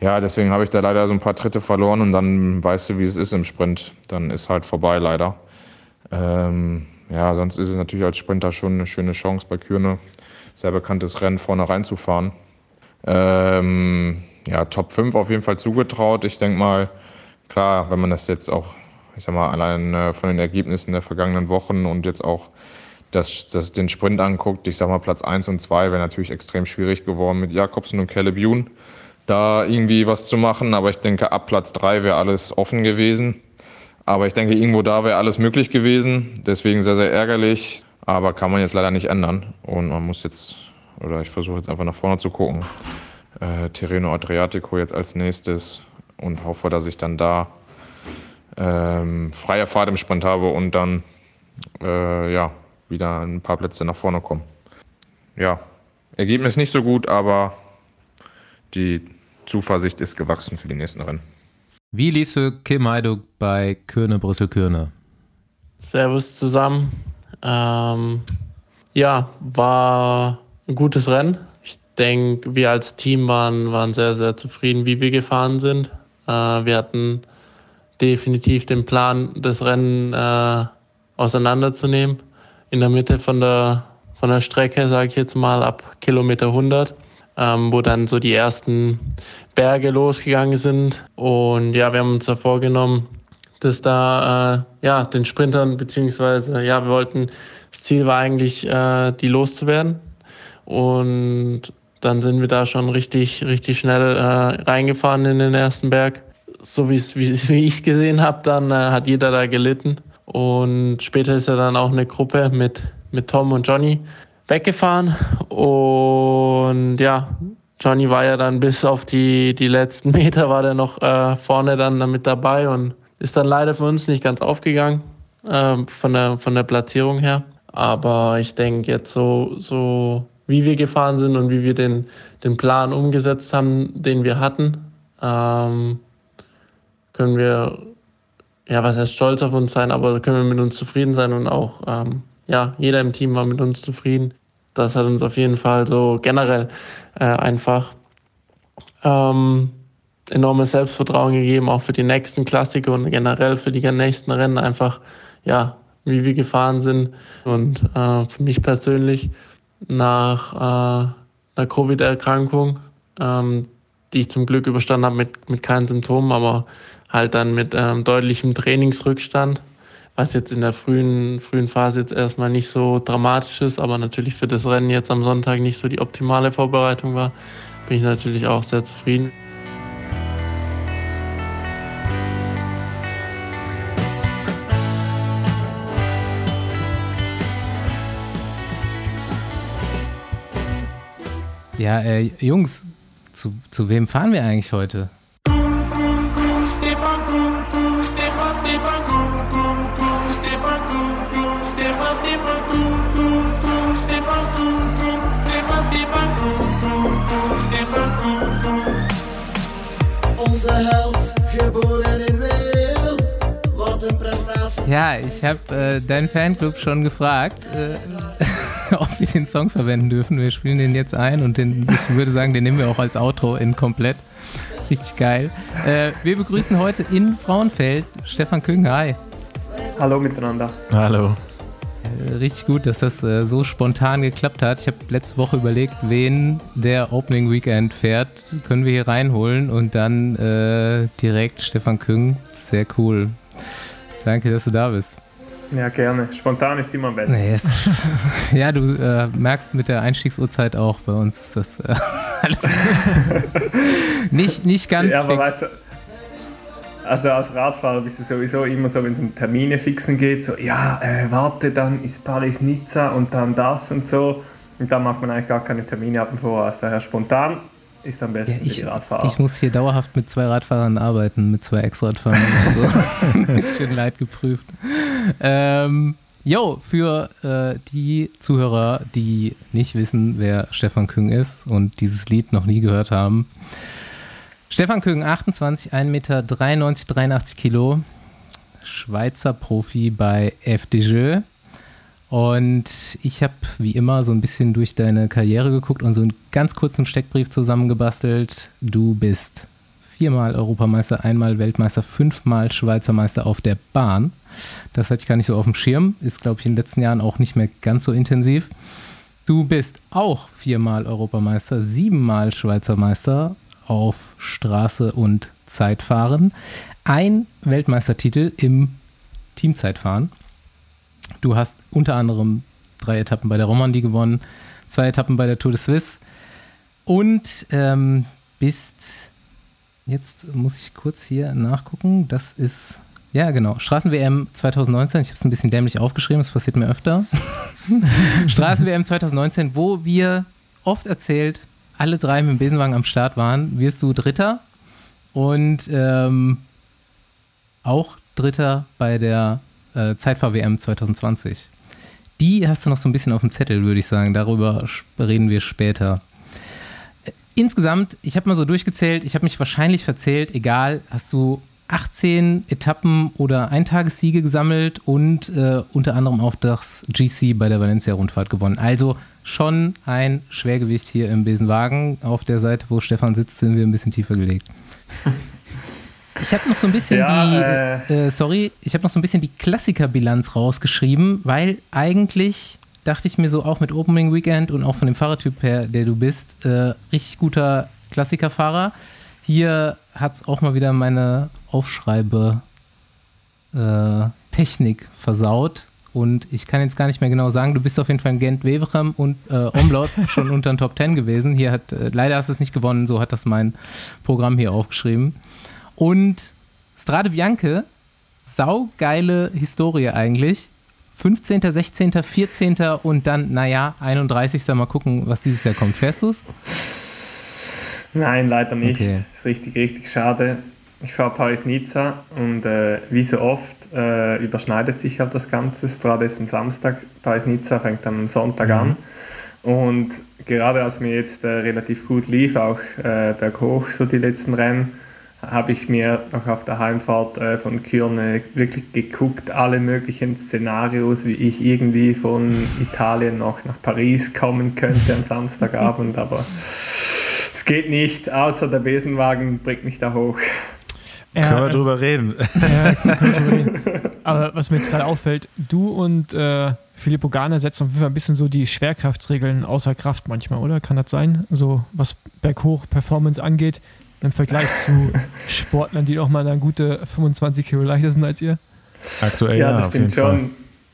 Ja, deswegen habe ich da leider so ein paar Tritte verloren und dann weißt du, wie es ist im Sprint. Dann ist halt vorbei leider. Ähm, ja, sonst ist es natürlich als Sprinter schon eine schöne Chance bei Kürne, sehr bekanntes Rennen vorne reinzufahren. Ähm, ja, Top 5 auf jeden Fall zugetraut. Ich denke mal, klar, wenn man das jetzt auch, ich sag mal, allein äh, von den Ergebnissen der vergangenen Wochen und jetzt auch das, das, den Sprint anguckt, ich sag mal, Platz 1 und 2 wäre natürlich extrem schwierig geworden mit Jakobsen und Caleb Youn, da irgendwie was zu machen. Aber ich denke, ab Platz 3 wäre alles offen gewesen. Aber ich denke, irgendwo da wäre alles möglich gewesen. Deswegen sehr, sehr ärgerlich. Aber kann man jetzt leider nicht ändern. Und man muss jetzt, oder ich versuche jetzt einfach nach vorne zu gucken. Äh, Terreno Adriatico jetzt als nächstes und hoffe, dass ich dann da ähm, freie Fahrt im Sprint habe und dann äh, ja, wieder ein paar Plätze nach vorne komme. Ja, Ergebnis nicht so gut, aber die Zuversicht ist gewachsen für die nächsten Rennen. Wie liefst du Kim Heiduk bei Kürne Brüssel-Kürne? Servus zusammen. Ähm, ja, war ein gutes Rennen. Denke, wir als Team waren, waren sehr, sehr zufrieden, wie wir gefahren sind. Äh, wir hatten definitiv den Plan, das Rennen äh, auseinanderzunehmen. In der Mitte von der, von der Strecke, sage ich jetzt mal, ab Kilometer 100, ähm, wo dann so die ersten Berge losgegangen sind. Und ja, wir haben uns da vorgenommen, dass da äh, ja den Sprintern beziehungsweise ja wir wollten das Ziel war eigentlich äh, die loszuwerden und dann sind wir da schon richtig richtig schnell äh, reingefahren in den ersten Berg. So wie es wie, wie ich gesehen habe dann äh, hat jeder da gelitten. Und später ist ja dann auch eine Gruppe mit mit Tom und Johnny weggefahren. Und ja Johnny war ja dann bis auf die die letzten Meter war der noch äh, vorne dann mit dabei und ist dann leider für uns nicht ganz aufgegangen äh, von, der, von der Platzierung her. Aber ich denke jetzt so, so wie wir gefahren sind und wie wir den, den Plan umgesetzt haben, den wir hatten, ähm, können wir, ja, was heißt stolz auf uns sein, aber können wir mit uns zufrieden sein und auch, ähm, ja, jeder im Team war mit uns zufrieden. Das hat uns auf jeden Fall so generell äh, einfach ähm, enormes Selbstvertrauen gegeben, auch für die nächsten Klassiker und generell für die nächsten Rennen einfach, ja, wie wir gefahren sind. Und äh, für mich persönlich nach äh, einer Covid-Erkrankung, ähm, die ich zum Glück überstanden habe mit, mit keinen Symptomen, aber halt dann mit ähm, deutlichem Trainingsrückstand, was jetzt in der frühen, frühen Phase jetzt erstmal nicht so dramatisch ist, aber natürlich für das Rennen jetzt am Sonntag nicht so die optimale Vorbereitung war, bin ich natürlich auch sehr zufrieden. Ja, äh, Jungs, zu, zu wem fahren wir eigentlich heute? Unser geboren in. Ja, ich habe äh, deinen Fanclub schon gefragt, äh, ob wir den Song verwenden dürfen. Wir spielen den jetzt ein und den, ich würde sagen, den nehmen wir auch als Outro in komplett. Richtig geil. Äh, wir begrüßen heute in Frauenfeld Stefan Küng. Hi. Hallo miteinander. Hallo. Äh, Richtig gut, dass das äh, so spontan geklappt hat. Ich habe letzte Woche überlegt, wen der Opening Weekend fährt, können wir hier reinholen und dann äh, direkt Stefan Küng. Sehr cool. Danke, dass du da bist. Ja, gerne. Spontan ist immer am besten. Yes. ja, du äh, merkst mit der Einstiegsuhrzeit auch, bei uns ist das äh, alles nicht, nicht ganz Ja, aber fix. weißt du, also als Radfahrer bist du sowieso immer so, wenn es um Termine fixen geht, so, ja, äh, warte, dann ist Paris Nizza und dann das und so. Und dann macht man eigentlich gar keine Termine ab und voraus. Daher spontan ist am besten Ja, für ich, die Radfahrer. ich muss hier dauerhaft mit zwei Radfahrern arbeiten, mit zwei Ex-Radfahrern. Also, ist schon leid geprüft. Ähm, jo, für äh, die Zuhörer, die nicht wissen, wer Stefan Küng ist und dieses Lied noch nie gehört haben. Stefan Küng, 28, 1 Meter, 93, 83 Kilo, Schweizer Profi bei FDJ. Und ich habe wie immer so ein bisschen durch deine Karriere geguckt und so einen ganz kurzen Steckbrief zusammengebastelt. Du bist viermal Europameister, einmal Weltmeister, fünfmal Schweizer Meister auf der Bahn. Das hatte ich gar nicht so auf dem Schirm. Ist, glaube ich, in den letzten Jahren auch nicht mehr ganz so intensiv. Du bist auch viermal Europameister, siebenmal Schweizer Meister auf Straße und Zeitfahren. Ein Weltmeistertitel im Teamzeitfahren. Du hast unter anderem drei Etappen bei der Romandie gewonnen, zwei Etappen bei der Tour de Suisse und ähm, bist, jetzt muss ich kurz hier nachgucken, das ist Ja, genau. Straßen-WM 2019. Ich habe es ein bisschen dämlich aufgeschrieben, das passiert mir öfter. Straßen-WM 2019, wo wir oft erzählt, alle drei mit dem Besenwagen am Start waren, wirst du Dritter und ähm, auch Dritter bei der äh, Zeitfahr-WM 2020. Die hast du noch so ein bisschen auf dem Zettel, würde ich sagen. Darüber reden wir später. Äh, insgesamt, ich habe mal so durchgezählt, ich habe mich wahrscheinlich verzählt, egal, hast du 18 Etappen oder Eintagessiege gesammelt und äh, unter anderem auch das GC bei der Valencia-Rundfahrt gewonnen. Also schon ein Schwergewicht hier im Besenwagen. Auf der Seite, wo Stefan sitzt, sind wir ein bisschen tiefer gelegt. Ich habe noch so ein bisschen ja, die, äh, äh, sorry, ich habe noch so ein bisschen die Klassikerbilanz rausgeschrieben, weil eigentlich dachte ich mir so auch mit Opening Weekend und auch von dem Fahrertyp her, der du bist, äh, richtig guter Klassikerfahrer. Hier hat es auch mal wieder meine Aufschreibe äh, versaut. Und ich kann jetzt gar nicht mehr genau sagen, du bist auf jeden Fall in Gent Weverem und äh, Omlaut schon unter den Top 10 gewesen. Hier hat, äh, leider hast du es nicht gewonnen, so hat das mein Programm hier aufgeschrieben. Und Strade Bianche, saugeile Historie eigentlich. 15., 16., 14. und dann, naja, 31. Mal gucken, was dieses Jahr kommt. Fährst du es? Nein, leider nicht. Okay. Das ist richtig, richtig schade. Ich fahre Paris-Nizza und äh, wie so oft äh, überschneidet sich halt das Ganze. Strade ist am Samstag, Paris-Nizza fängt am Sonntag mhm. an. Und gerade als mir jetzt äh, relativ gut lief, auch äh, berghoch so die letzten Rennen, habe ich mir noch auf der Heimfahrt äh, von Kürne wirklich geguckt, alle möglichen Szenarios, wie ich irgendwie von Italien noch nach Paris kommen könnte am Samstagabend, aber es geht nicht, außer der Besenwagen bringt mich da hoch. Ja, können wir äh, drüber reden. Ja, können wir drüber reden. Aber was mir jetzt gerade auffällt, du und äh, Filippo Gane setzen auf jeden Fall ein bisschen so die Schwerkraftsregeln außer Kraft manchmal, oder? Kann das sein? So was Berghoch-Performance angeht, im Vergleich zu Sportlern, die auch mal eine gute 25 Kilo leichter sind als ihr? Aktuell ja, ja das stimmt schon. Fall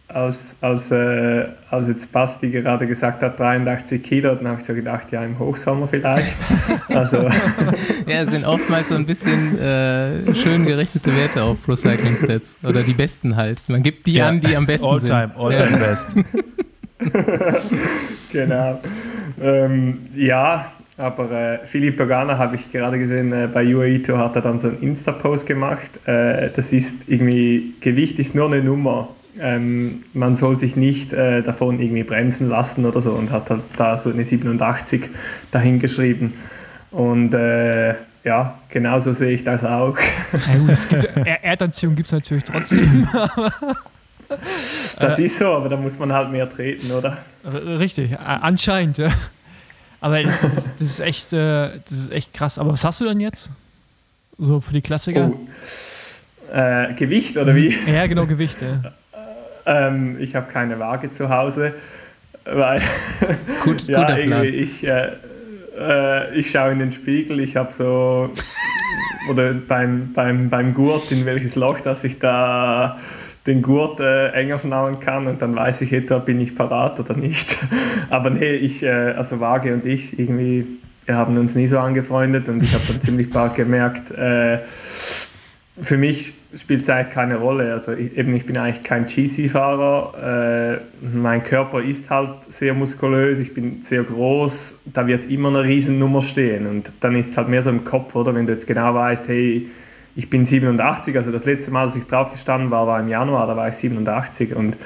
als, als, äh, als jetzt Basti gerade gesagt hat, 83 Kilo, dann habe ich so gedacht, ja, im Hochsommer vielleicht. also. ja, es sind oftmals so ein bisschen äh, schön gerichtete Werte auf Pro Cycling Stats. Oder die besten halt. Man gibt die ja. an, die am besten all sind. Time, all time ja. best. genau. Ähm, ja, aber äh, Philipp Pagana habe ich gerade gesehen, äh, bei UAE Tour hat er dann so einen Insta-Post gemacht. Äh, das ist irgendwie, Gewicht ist nur eine Nummer ähm, man soll sich nicht äh, davon irgendwie bremsen lassen oder so und hat halt da so eine 87 dahingeschrieben. Und äh, ja, genauso sehe ich das auch. Ja, gibt, Erdanziehung gibt es natürlich trotzdem. das ist so, aber da muss man halt mehr treten, oder? Richtig, anscheinend, ja. Aber das, das, das ist, echt, äh, das ist echt krass. Aber was hast du denn jetzt? So für die Klassiker? Oh. Äh, Gewicht oder wie? Ja, genau, Gewicht. Ja. Ähm, ich habe keine Waage zu Hause, weil Gut, ja, irgendwie ich, äh, äh, ich schaue in den Spiegel, ich habe so oder beim, beim, beim Gurt, in welches Loch, dass ich da den Gurt äh, enger schnauen kann und dann weiß ich etwa, bin ich parat oder nicht. Aber nee, ich, äh, also Waage und ich, irgendwie, wir haben uns nie so angefreundet und ich habe dann ziemlich bald gemerkt, äh, für mich spielt es eigentlich keine Rolle. Also ich, eben, ich bin eigentlich kein GC-Fahrer. Äh, mein Körper ist halt sehr muskulös, ich bin sehr groß. Da wird immer eine Riesennummer stehen. Und dann ist es halt mehr so im Kopf, oder? Wenn du jetzt genau weißt, hey, ich bin 87, also das letzte Mal, als ich drauf gestanden war, war im Januar, da war ich 87. Und,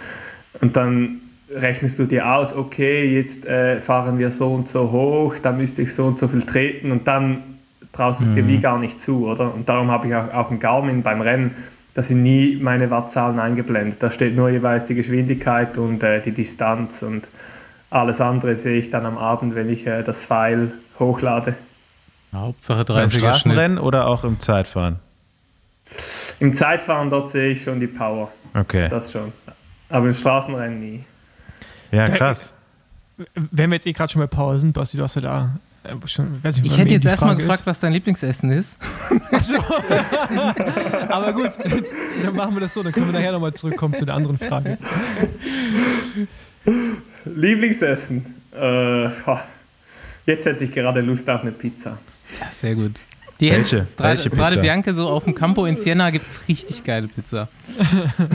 und dann rechnest du dir aus, okay, jetzt äh, fahren wir so und so hoch, da müsste ich so und so viel treten und dann traust es mhm. dir wie gar nicht zu, oder? Und darum habe ich auch auf dem Garmin beim Rennen, da sind nie meine Wattzahlen eingeblendet. Da steht nur jeweils die Geschwindigkeit und äh, die Distanz und alles andere sehe ich dann am Abend, wenn ich äh, das File hochlade. Hauptsache 30 Im Straßenrennen oder auch im Zeitfahren? Im Zeitfahren dort sehe ich schon die Power. Okay. Das schon. Aber im Straßenrennen nie. Ja, krass. Wenn wir jetzt eh gerade schon bei Power sind, Basti, du hast ja da äh, schon, ich, nicht, ich hätte jetzt erstmal gefragt, was dein Lieblingsessen ist. So. Aber gut, dann machen wir das so, dann können wir nachher nochmal zurückkommen zu der anderen Frage. Lieblingsessen? Äh, jetzt hätte ich gerade Lust auf eine Pizza. Ja, sehr gut. Die Welche? Strade, Welche Strade? Bianca, so auf dem Campo in Siena gibt es richtig geile Pizza.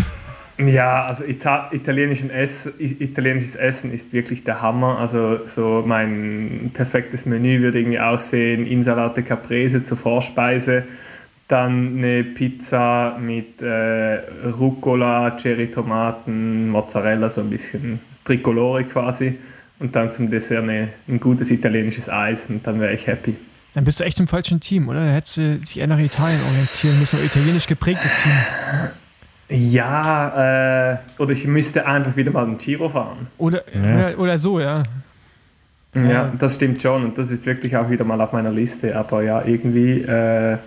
Ja, also Ita italienischen Ess italienisches Essen ist wirklich der Hammer. Also so mein perfektes Menü würde irgendwie aussehen, Insalate Caprese zur Vorspeise, dann eine Pizza mit äh, Rucola, Cherry-Tomaten, Mozzarella, so ein bisschen Tricolore quasi. Und dann zum Dessert eine, ein gutes italienisches Eis und dann wäre ich happy. Dann bist du echt im falschen Team, oder? Da hättest du dich eher nach Italien orientieren müssen, ein italienisch geprägtes Team. Ja, äh, oder ich müsste einfach wieder mal den Giro fahren. Oder, Ja. oder, oder so, ja. Ja, das stimmt schon und das ist wirklich auch wieder mal auf meiner Liste. Aber ja, irgendwie äh,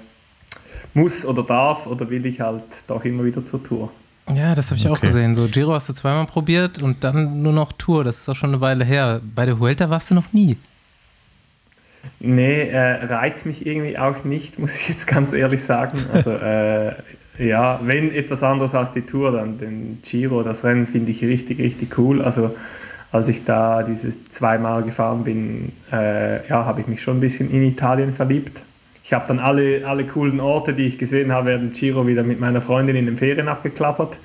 muss oder darf oder will ich halt doch immer wieder zur Tour. Ja, das habe ich auch Okay. gesehen. So, Giro hast du zweimal probiert und dann nur noch Tour. Das ist auch schon eine Weile her. Bei der Vuelta warst du noch nie. Nee, äh, reizt mich irgendwie auch nicht, muss ich jetzt ganz ehrlich sagen. Also äh, ja, wenn etwas anderes als die Tour, dann den Giro, das Rennen finde ich richtig, richtig cool. Also als ich da dieses zweimal gefahren bin, äh, ja, habe ich mich schon ein bisschen in Italien verliebt. Ich habe dann alle, alle coolen Orte, die ich gesehen habe, während Giro wieder mit meiner Freundin in den Ferien abgeklappert.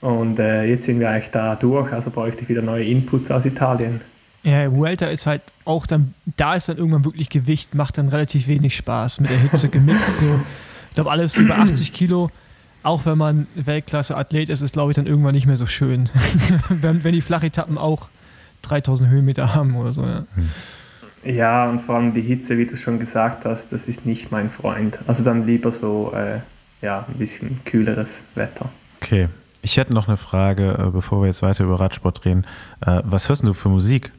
Und äh, jetzt sind wir eigentlich da durch, also bräuchte ich wieder neue Inputs aus Italien. Ja, Vuelta ist halt auch dann, da ist dann irgendwann wirklich Gewicht, macht dann relativ wenig Spaß mit der Hitze gemixt. So. Ich glaube, alles über 80 Kilo, auch wenn man Weltklasse-Athlet ist, ist, glaube ich, dann irgendwann nicht mehr so schön. wenn, wenn die Flachetappen auch 3000 Höhenmeter haben oder so, ja. Ja, und vor allem die Hitze, wie du schon gesagt hast, das ist nicht mein Freund. Also dann lieber so äh, ja, ein bisschen kühleres Wetter. Okay. Ich hätte noch eine Frage, äh, bevor wir jetzt weiter über Radsport reden. Äh, Was hörst denn du für Musik?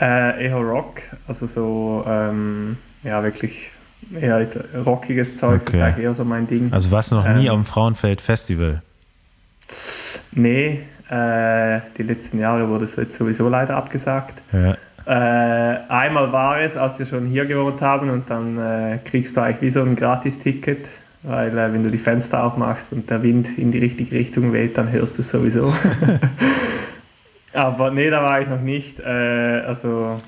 Äh, eher Rock, also so ähm, ja wirklich eher rockiges Zeug, Okay. ist eigentlich eher so mein Ding. Also warst du noch nie Ähm. auf dem Frauenfeld-Festival? Nee, äh, die letzten Jahre wurde es jetzt sowieso leider abgesagt. Ja. Äh, einmal war es, als wir schon hier gewohnt haben und dann äh, kriegst du eigentlich wie so ein Gratis-Ticket, weil äh, wenn du die Fenster aufmachst und der Wind in die richtige Richtung weht, dann hörst du es sowieso. Aber nee, da war ich noch nicht. Äh, also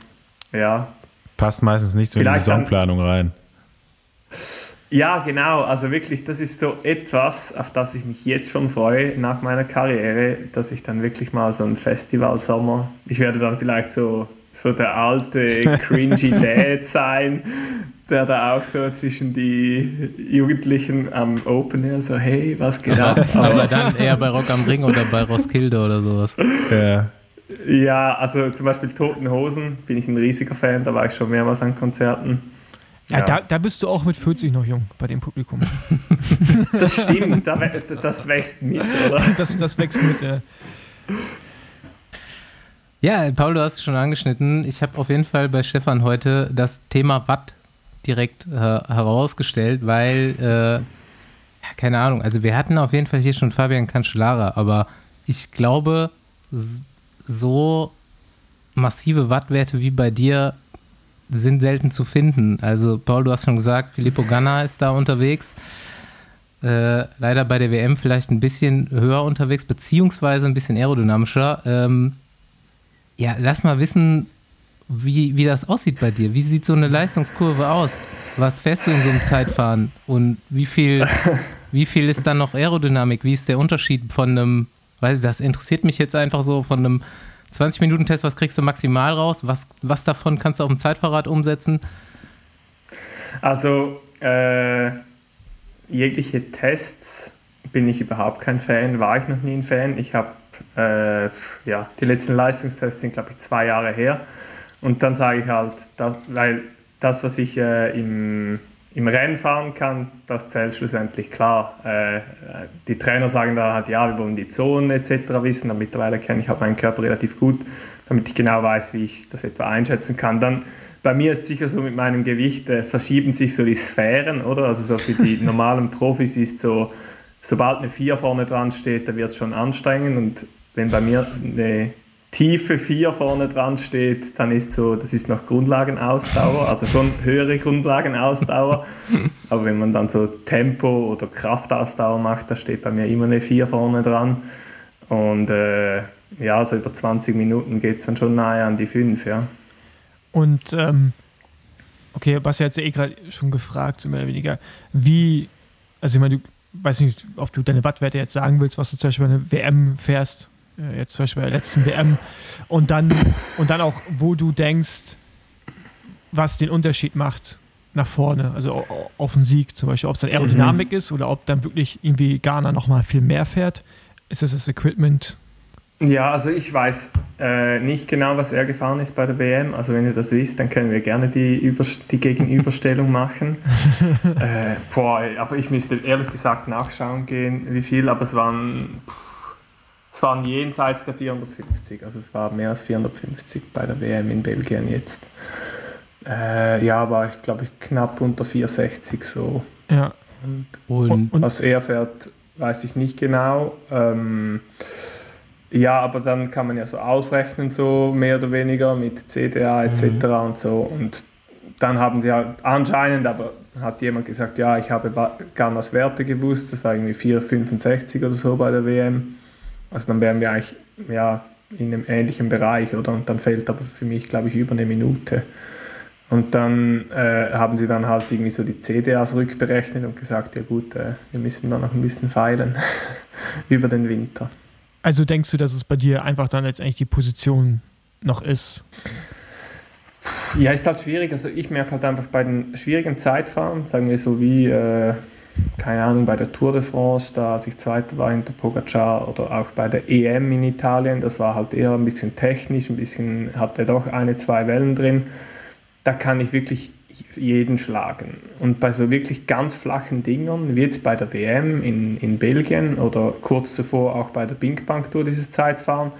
ja, Passt meistens nicht so in die Vielleicht dann- Saisonplanung rein. Ja, genau. Also wirklich, das ist so etwas, auf das ich mich jetzt schon freue nach meiner Karriere, dass ich dann wirklich mal so ein Festival Sommer, ich werde dann vielleicht so, so der alte, cringy Dad sein, der da auch so zwischen die Jugendlichen am Open Air so, hey, was geht ab? Aber dann eher bei Rock am Ring oder bei Roskilde oder sowas. Ja. Ja, also zum Beispiel Toten Hosen bin ich ein riesiger Fan, da war ich schon mehrmals an Konzerten. Ja, Ja. Da, da bist du auch mit 40 noch jung bei dem Publikum. Das stimmt, das wächst mit, oder? Das, das wächst mit. Äh, Ja, Paul, du hast es schon angeschnitten. Ich habe auf jeden Fall bei Stefan heute das Thema Watt direkt äh, herausgestellt, weil, äh, ja, keine Ahnung, also wir hatten auf jeden Fall hier schon Fabian Cancellara, aber ich glaube, so massive Wattwerte wie bei dir sind selten zu finden. Also, Paul, du hast schon gesagt, Filippo Ganna ist da unterwegs. Äh, leider bei der WM vielleicht ein bisschen höher unterwegs, beziehungsweise ein bisschen aerodynamischer. Ähm, ja, lass mal wissen, wie, wie das aussieht bei dir. Wie sieht so eine Leistungskurve aus? Was fährst du in so einem Zeitfahren? Und wie viel, wie viel ist dann noch Aerodynamik? Wie ist der Unterschied von einem, weiß ich, das interessiert mich jetzt einfach so, von einem 20-Minuten-Test, was kriegst du maximal raus? Was, was davon kannst du auf dem Zeitfahrrad umsetzen? Also, äh, jegliche Tests bin ich überhaupt kein Fan, war ich noch nie ein Fan. Ich habe, äh, ja, die letzten Leistungstests sind, glaube ich, zwei Jahre her. Und dann sage ich halt, da, weil das, was ich äh, im, im Rennen fahren kann, das zählt schlussendlich klar. Äh, die Trainer sagen da halt, ja, wir wollen die Zonen etc. wissen, aber mittlerweile kenne ich halt meinen Körper relativ gut, damit ich genau weiß, wie ich das etwa einschätzen kann. Dann bei mir ist sicher so mit meinem Gewicht äh, verschieben sich so die Sphären, oder? Also so für die normalen Profis ist so, sobald eine 4 vorne dran steht, da wird es schon anstrengend. Und wenn bei mir eine tiefe 4 vorne dran steht, dann ist so, das ist noch Grundlagenausdauer, also schon höhere Grundlagenausdauer, aber wenn man dann so Tempo oder Kraftausdauer macht, da steht bei mir immer eine 4 vorne dran. Und äh, ja, so über 20 Minuten geht es dann schon nahe an die 5, ja. und ähm, okay, was ja jetzt eh gerade schon gefragt, so mehr oder weniger, wie, also ich meine, du weiß nicht, ob du deine Wattwerte jetzt sagen willst, was du zum Beispiel bei einer WM fährst, äh, jetzt zum Beispiel bei der letzten WM, und dann, und dann auch, wo du denkst, was den Unterschied macht nach vorne, also auf den Sieg zum Beispiel, ob es dann Aerodynamik mhm. ist oder ob dann wirklich irgendwie Ghana nochmal viel mehr fährt. Ist es das Equipment? Ja, also ich weiß äh, nicht genau, was er gefahren ist bei der WM. Also wenn ihr das wisst, dann können wir gerne die, Über die Gegenüberstellung machen. äh, boah, aber ich müsste ehrlich gesagt nachschauen gehen, wie viel, aber es waren, es waren jenseits der 450. Also es war mehr als 450 bei der WM in Belgien jetzt. Äh, ja, war ich glaube ich knapp unter 460 so. Ja. Und, und, was er fährt, weiß ich nicht genau. Ähm, ja, aber dann kann man ja so ausrechnen, so mehr oder weniger mit CDA etc. Mhm. und so. Und dann haben sie halt anscheinend, aber hat jemand gesagt, ja, ich habe Ganas Werte gewusst, das war irgendwie 4,65 oder so bei der WM. Also dann wären wir eigentlich ja, in einem ähnlichen Bereich, oder? Und dann fehlt aber für mich, glaube ich, über eine Minute. Und dann äh, haben sie dann halt irgendwie so die CDAs rückberechnet und gesagt, ja gut, äh, wir müssen da noch ein bisschen feilen über den Winter. Also denkst du, dass es bei dir einfach dann letztendlich die Position noch ist? Ja, ist halt schwierig. Also ich merke halt einfach bei den schwierigen Zeitfahren, sagen wir so wie, äh, keine Ahnung, bei der Tour de France, da als ich Zweiter war hinter Pogacar oder auch bei der EM in Italien, das war halt eher ein bisschen technisch, ein bisschen, hatte doch eine, zwei Wellen drin. Da kann ich wirklich jeden schlagen. Und bei so wirklich ganz flachen Dingern, wie jetzt bei der WM in, in Belgien oder kurz zuvor auch bei der Bing Bang Tour dieses Zeitfahren,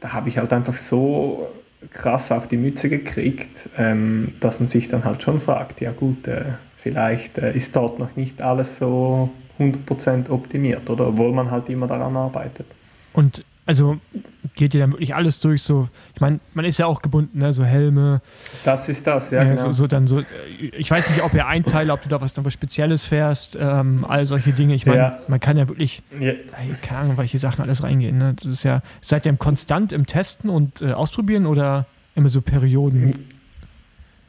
da habe ich halt einfach so krass auf die Mütze gekriegt, ähm, dass man sich dann halt schon fragt, ja gut, äh, vielleicht äh, ist dort noch nicht alles so 100% optimiert, oder obwohl man halt immer daran arbeitet. Und also geht dir dann wirklich alles durch, so, ich meine, man ist ja auch gebunden, ne, so Helme. Das ist das, ja, ja genau. So, so, dann so, ich weiß nicht, ob ihr einteilt, ob du da was, dann was Spezielles fährst, ähm, all solche Dinge. Ich meine, ja. man kann ja wirklich, ja. keine Ahnung, welche Sachen alles reingehen, ne? Das ist ja, seid ihr konstant im Testen und äh, Ausprobieren oder immer so Perioden?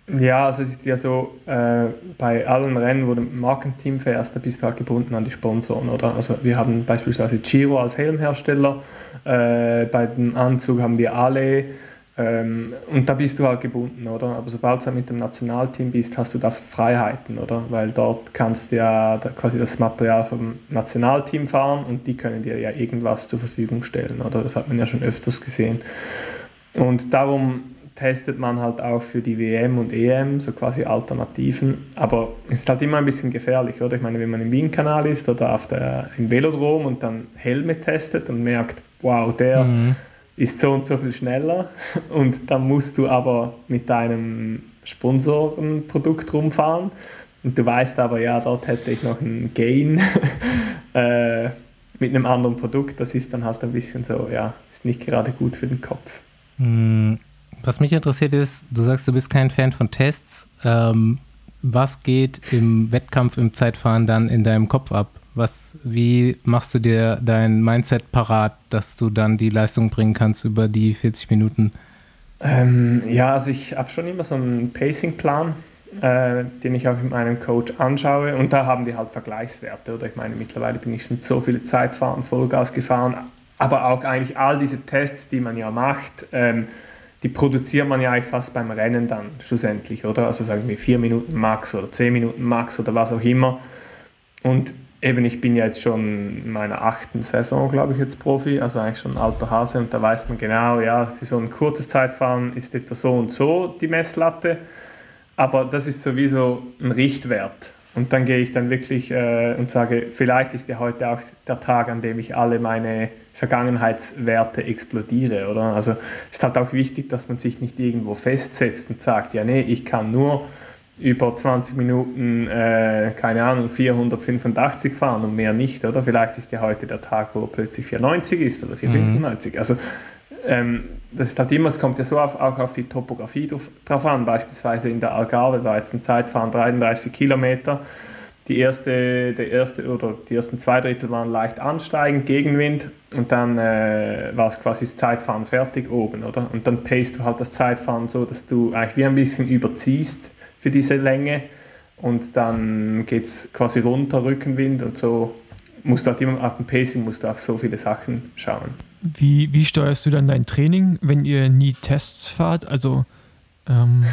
Ja, also es ist ja so, äh, bei allen Rennen, wo du im Markenteam fährst, da bist du halt gebunden an die Sponsoren, oder? Also wir haben beispielsweise Giro als Helmhersteller, äh, bei dem Anzug haben wir alle ähm, und da bist du halt gebunden, oder? Aber sobald du halt mit dem Nationalteam bist, hast du da Freiheiten, oder? Weil dort kannst du ja quasi das Material vom Nationalteam fahren und die können dir ja irgendwas zur Verfügung stellen, oder? Das hat man ja schon öfters gesehen. Und darum testet man halt auch für die WM und EM so quasi Alternativen. Aber es ist halt immer ein bisschen gefährlich, oder? Ich meine, wenn man im Wien-Kanal ist oder auf der, im Velodrom und dann Helme testet und merkt, wow, der mhm. ist so und so viel schneller und dann musst du aber mit deinem Sponsorenprodukt rumfahren und du weißt aber, ja, dort hätte ich noch einen Gain äh, mit einem anderen Produkt. Das ist dann halt ein bisschen so, ja, ist nicht gerade gut für den Kopf. Mhm. Was mich interessiert ist, du sagst, du bist kein Fan von Tests. Ähm, was geht im Wettkampf, im Zeitfahren dann in deinem Kopf ab? Was, wie machst du dir dein Mindset parat, dass du dann die Leistung bringen kannst über die 40 Minuten? Ähm, ja, also ich habe schon immer so einen Pacing-Plan, äh, den ich auch mit meinem Coach anschaue und da haben wir halt Vergleichswerte. Oder ich meine, mittlerweile bin ich schon so viele Zeitfahren, Vollgas gefahren, aber auch eigentlich all diese Tests, die man ja macht, ähm, die produziert man ja eigentlich fast beim Rennen dann schlussendlich, oder? Also sagen wir vier Minuten Max oder zehn Minuten Max oder was auch immer. Und eben, ich bin ja jetzt schon in meiner achten Saison, glaube ich, jetzt Profi, also eigentlich schon ein alter Hase und da weiß man genau, ja, für so ein kurzes Zeitfahren ist etwa so und so die Messlatte, aber das ist sowieso ein Richtwert. Und dann gehe ich dann wirklich äh, und sage, vielleicht ist ja heute auch der Tag, an dem ich alle meine Vergangenheitswerte explodiere, oder? Also ist halt auch wichtig, dass man sich nicht irgendwo festsetzt und sagt, ja nee, ich kann nur über 20 Minuten, äh, keine Ahnung, 485 fahren und mehr nicht, oder? Vielleicht ist ja heute der Tag, wo plötzlich 490 ist oder 495. Mhm. Also ähm, das ist halt immer, es kommt ja so auf, auch auf die Topografie drauf an. Beispielsweise in der Algarve war jetzt ein Zeitfahren 33 Kilometer die erste, der erste oder die ersten zwei Drittel waren leicht ansteigend, Gegenwind und dann äh, war es quasi das Zeitfahren fertig oben, oder? Und dann pacest du halt das Zeitfahren so, dass du eigentlich wie ein bisschen überziehst für diese Länge und dann geht es quasi runter, Rückenwind und so musst du halt immer auf dem Pacing musst du auf so viele Sachen schauen. Wie, wie steuerst du dann dein Training, wenn ihr nie Tests fahrt? Also ähm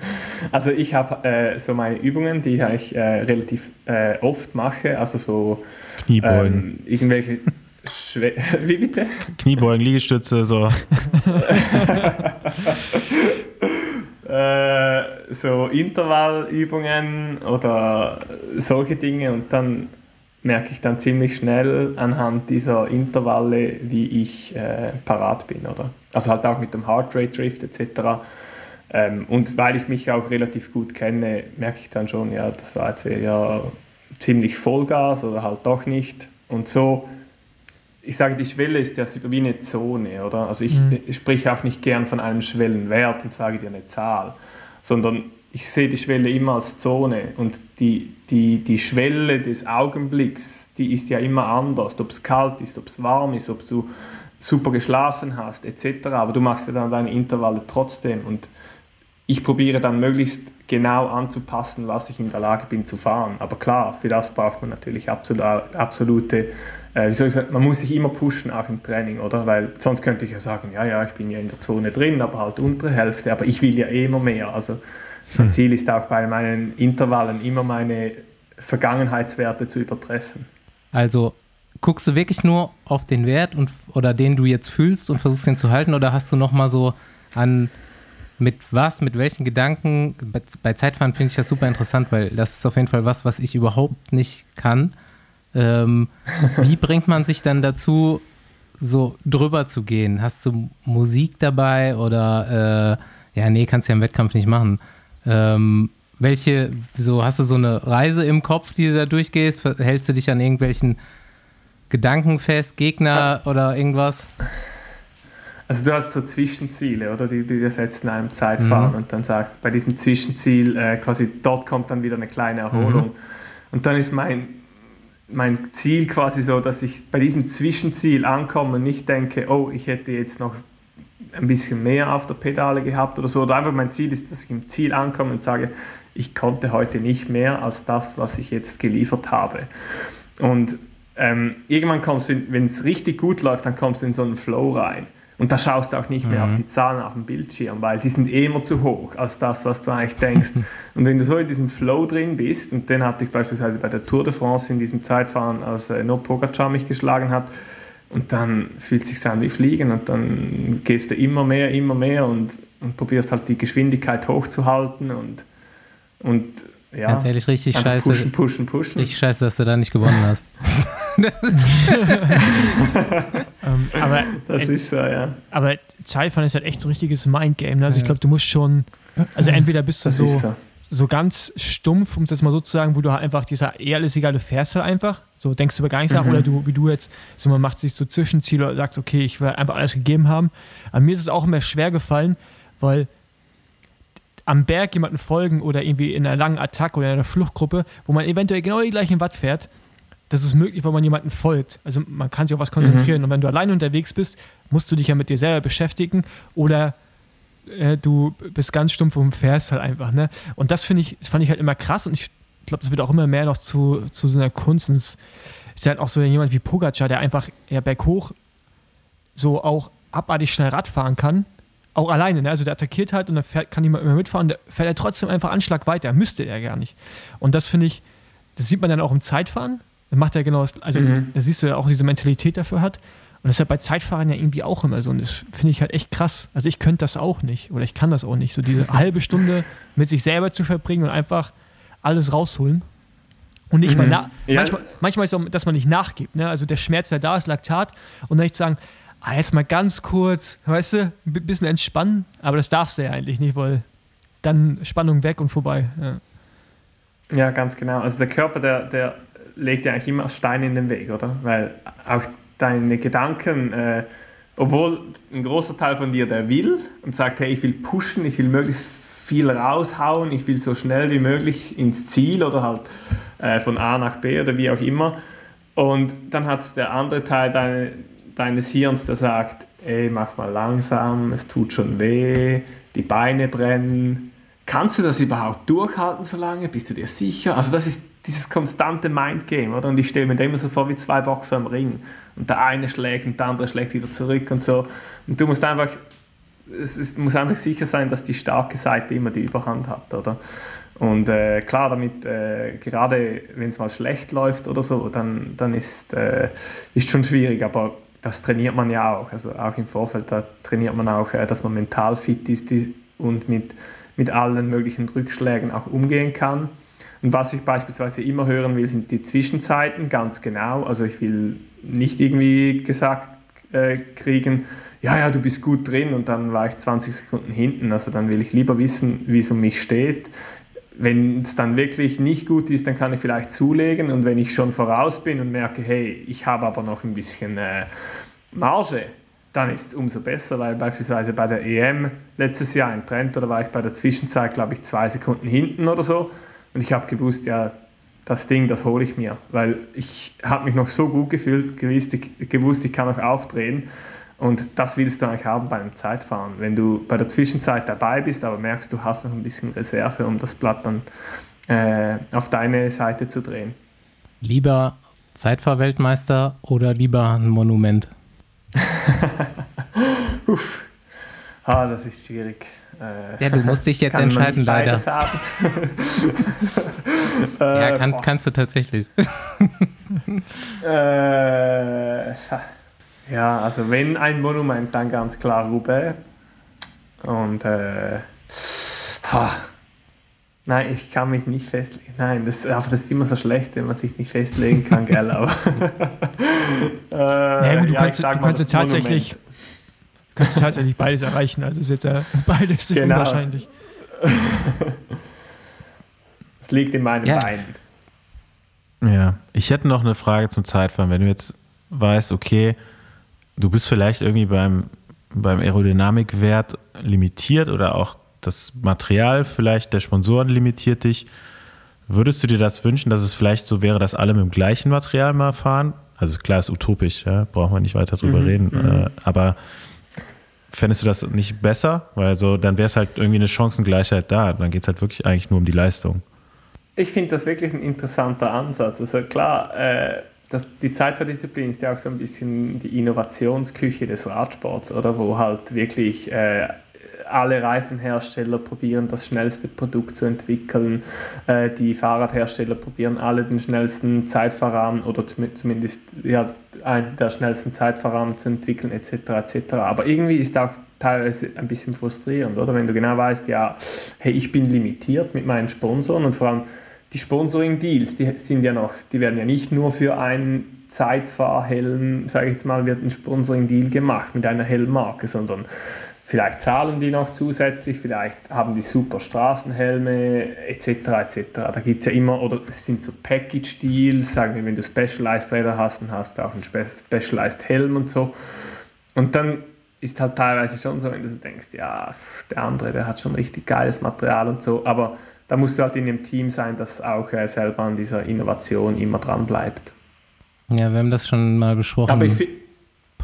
also ich habe äh, so meine Übungen, die ich äh, relativ äh, oft mache, also so Kniebeugen. Ähm, irgendwelche Schwe Wie bitte? Kniebeugen, Liegestütze, so. äh, so Intervallübungen oder solche Dinge und dann merke ich dann ziemlich schnell anhand dieser Intervalle, wie ich äh, parat bin, oder? Also halt auch mit dem Heart Rate Drift etc. Ähm, und weil ich mich auch relativ gut kenne, merke ich dann schon, ja, das war jetzt ja ziemlich Vollgas oder halt doch nicht. Und so, ich sage, die Schwelle ist ja wie eine Zone, oder? Also ich, mhm. ich spreche auch nicht gern von einem Schwellenwert und sage dir eine Zahl, sondern ich sehe die Schwelle immer als Zone und die, die, die Schwelle des Augenblicks, die ist ja immer anders, ob es kalt ist, ob es warm ist, ob du super geschlafen hast, etc. Aber du machst ja dann deine Intervalle trotzdem und ich probiere dann möglichst genau anzupassen, was ich in der Lage bin zu fahren. Aber klar, für das braucht man natürlich absolut, absolute, äh, wie soll ich sagen, man muss sich immer pushen, auch im Training, oder? Weil sonst könnte ich ja sagen, ja, ja, ich bin ja in der Zone drin, aber halt untere Hälfte, aber ich will ja eh immer mehr. Also mein hm. Ziel ist auch bei meinen Intervallen immer meine Vergangenheitswerte zu übertreffen. Also guckst du wirklich nur auf den Wert und, oder den du jetzt fühlst und versuchst den zu halten oder hast du nochmal so an mit was, mit welchen Gedanken, bei, bei Zeitfahren finde ich das super interessant, weil das ist auf jeden Fall was, was ich überhaupt nicht kann. Ähm, wie bringt man sich dann dazu, so drüber zu gehen? Hast du Musik dabei oder äh, ja, nee, kannst du ja im Wettkampf nicht machen. Ähm, welche, so hast du so eine Reise im Kopf, die du da durchgehst? Hältst du dich an irgendwelchen Gedanken fest, Gegner oder irgendwas? Also du hast so Zwischenziele, oder? Die, die du setzt in einem Zeitfahren mhm. und dann sagst, bei diesem Zwischenziel äh, quasi dort kommt dann wieder eine kleine Erholung. Mhm. Und dann ist mein, mein Ziel quasi so, dass ich bei diesem Zwischenziel ankomme und nicht denke, oh, ich hätte jetzt noch ein bisschen mehr auf der Pedale gehabt oder so. Oder einfach mein Ziel ist, dass ich im Ziel ankomme und sage, ich konnte heute nicht mehr als das, was ich jetzt geliefert habe. Und ähm, irgendwann kommst du, wenn es richtig gut läuft, dann kommst du in so einen Flow rein. Und da schaust du auch nicht mehr mhm. auf die Zahlen auf dem Bildschirm, weil die sind eh immer zu hoch als das, was du eigentlich denkst. und wenn du so in diesem Flow drin bist, und den hatte ich beispielsweise bei der Tour de France in diesem Zeitfahren, als äh, No Pogacar mich geschlagen hat, und dann fühlt es sich an wie Fliegen und dann gehst du immer mehr, immer mehr und, und probierst halt die Geschwindigkeit hochzuhalten und, und ja. Ganz ehrlich, richtig scheiße. Pushen, pushen, pushen. Richtig scheiße, dass du da nicht gewonnen hast. ähm, aber das ist so, ja. Aber Zeitfahren ist halt echt so ein richtiges Mindgame. Ne? Also ja. ich glaube, du musst schon, also entweder bist du so, so, so. ganz stumpf, um es jetzt mal so zu sagen, wo du halt einfach dieser eher alles egal, du fährst halt einfach, so denkst du über gar nichts nach, mhm. oder du, wie du jetzt, so man macht sich so Zwischenziele oder sagst, okay, ich will einfach alles gegeben haben. Aber mir ist es auch immer schwer gefallen, weil am Berg jemanden folgen oder irgendwie in einer langen Attacke oder in einer Fluchtgruppe, wo man eventuell genau die gleichen Watt fährt, das ist möglich, wenn man jemanden folgt. Also man kann sich auf was konzentrieren. Mhm. Und wenn du alleine unterwegs bist, musst du dich ja mit dir selber beschäftigen oder äh, du bist ganz stumpf und fährst halt einfach. Ne? Und das finde ich, das fand ich halt immer krass und ich glaube, das wird auch immer mehr noch zu, zu so einer Kunst. Und es ist halt auch so jemand wie Pogacar, der einfach ja, berghoch so auch abartig schnell Rad fahren kann auch alleine, ne? also der attackiert halt und dann fährt, kann niemand mehr mitfahren, der fährt er trotzdem einfach Anschlag weiter, müsste er gar nicht. Und das finde ich, das sieht man dann auch im Zeitfahren, dann macht er genau das, also mhm. da siehst du ja auch diese Mentalität dafür hat. Und das ist ja bei Zeitfahren ja irgendwie auch immer so. Und das finde ich halt echt krass. Also ich könnte das auch nicht. Oder ich kann das auch nicht. So diese halbe Stunde mit sich selber zu verbringen und einfach alles rausholen. Und nicht mhm. mal ja. manchmal, manchmal ist es auch, dass man nicht nachgibt. Ne? Also der Schmerz, der da ist, Laktat. Und dann nicht sagen, ah, jetzt mal ganz kurz, weißt du, ein bisschen entspannen, aber das darfst du ja eigentlich nicht, weil dann Spannung weg und vorbei. Ja, ja ganz genau. Also der Körper, der, der legt ja eigentlich immer Steine in den Weg, oder? Weil auch deine Gedanken, äh, obwohl ein großer Teil von dir, der will und sagt, hey, ich will pushen, ich will möglichst viel raushauen, ich will so schnell wie möglich ins Ziel oder halt äh, von A nach B oder wie auch immer. Und dann hat der andere Teil deine, deines Hirns, der sagt, ey, mach mal langsam, es tut schon weh, die Beine brennen, kannst du das überhaupt durchhalten so lange? Bist du dir sicher? Also das ist dieses konstante Mindgame, oder? Und ich stelle mir da immer so vor wie zwei Boxer im Ring. Und der eine schlägt und der andere schlägt wieder zurück und so. Und du musst einfach, es ist, muss einfach sicher sein, dass die starke Seite immer die Überhand hat, oder? Und äh, klar, damit, äh, gerade wenn es mal schlecht läuft oder so, dann, dann ist, äh, schon schwierig, aber das trainiert man ja auch. Also auch im Vorfeld, da trainiert man auch, äh, dass man mental fit ist und mit mit allen möglichen Rückschlägen auch umgehen kann. Und was ich beispielsweise immer hören will, sind die Zwischenzeiten, ganz genau. Also ich will nicht irgendwie gesagt äh, kriegen, ja, ja, du bist gut drin und dann war ich 20 Sekunden hinten. Also dann will ich lieber wissen, wie es um mich steht. Wenn es dann wirklich nicht gut ist, dann kann ich vielleicht zulegen und wenn ich schon voraus bin und merke, hey, ich habe aber noch ein bisschen äh, Marge, dann ist es umso besser, weil beispielsweise bei der EM letztes Jahr in Trent, oder war ich bei der Zwischenzeit, glaube ich, zwei Sekunden hinten oder so. Und ich habe gewusst, ja, das Ding, das hole ich mir, weil ich habe mich noch so gut gefühlt, gewusst ich, gewusst, ich kann noch aufdrehen. Und das willst du eigentlich haben bei einem Zeitfahren. Wenn du bei der Zwischenzeit dabei bist, aber merkst, du hast noch ein bisschen Reserve, um das Blatt dann äh, auf deine Seite zu drehen. Lieber Zeitfahrweltmeister oder lieber ein Monument? Uff. Ah, das ist schwierig. Äh, ja, du musst dich jetzt entscheiden, leider. ja, äh, kann, kannst du tatsächlich. äh, ja, also wenn ein Monument, dann ganz klar Roubaix. Und äh, ha, Nein, ich kann mich nicht festlegen. Nein, das, aber das ist immer so schlecht, wenn man sich nicht festlegen kann, gell? Aber, äh, ja, gut, du ja, kannst, du kannst tatsächlich, kannst tatsächlich beides erreichen. Also ist jetzt ja beides genau. unwahrscheinlich. Es liegt in meinen ja. Beinen. Ja, ich hätte noch eine Frage zum Zeitfahren. Wenn du jetzt weißt, okay, du bist vielleicht irgendwie beim, beim Aerodynamikwert limitiert oder auch das Material vielleicht der Sponsoren limitiert dich. Würdest du dir das wünschen, dass es vielleicht so wäre, dass alle mit dem gleichen Material mal fahren? Also klar, ist utopisch, ja, brauchen wir nicht weiter drüber mhm, reden. Mhm. Äh, aber fändest du das nicht besser? Weil so, dann wäre es halt irgendwie eine Chancengleichheit da. Dann geht es halt wirklich eigentlich nur um die Leistung. Ich finde das wirklich ein interessanter Ansatz. Also klar, äh, das, die Zeitfahrdisziplin ist ja auch so ein bisschen die Innovationsküche des Radsports, oder wo halt wirklich äh, alle Reifenhersteller probieren das schnellste Produkt zu entwickeln. Äh, die Fahrradhersteller probieren alle den schnellsten Zeitfahrrahmen oder zumindest ja, einen der schnellsten Zeitfahrrahmen zu entwickeln etc. etc. Aber irgendwie ist auch teilweise ein bisschen frustrierend, oder? Wenn du genau weißt, ja, hey, ich bin limitiert mit meinen Sponsoren und vor allem die Sponsoring-Deals, die sind ja noch, die werden ja nicht nur für einen Zeitfahrhelm, sage ich jetzt mal, wird ein Sponsoring-Deal gemacht mit einer Helmmarke, sondern Vielleicht zahlen die noch zusätzlich, vielleicht haben die super Straßenhelme etc. etc. Da gibt es ja immer, oder es sind so Package-Deals, sagen wir, wenn du Specialized-Räder hast, dann hast du auch einen Specialized-Helm und so. Und dann ist halt teilweise schon so, wenn du so denkst, ja, der andere, der hat schon richtig geiles Material und so, aber da musst du halt in einem Team sein, das auch äh, selber an dieser Innovation immer dran bleibt. Ja, wir haben das schon mal besprochen. Aber ich,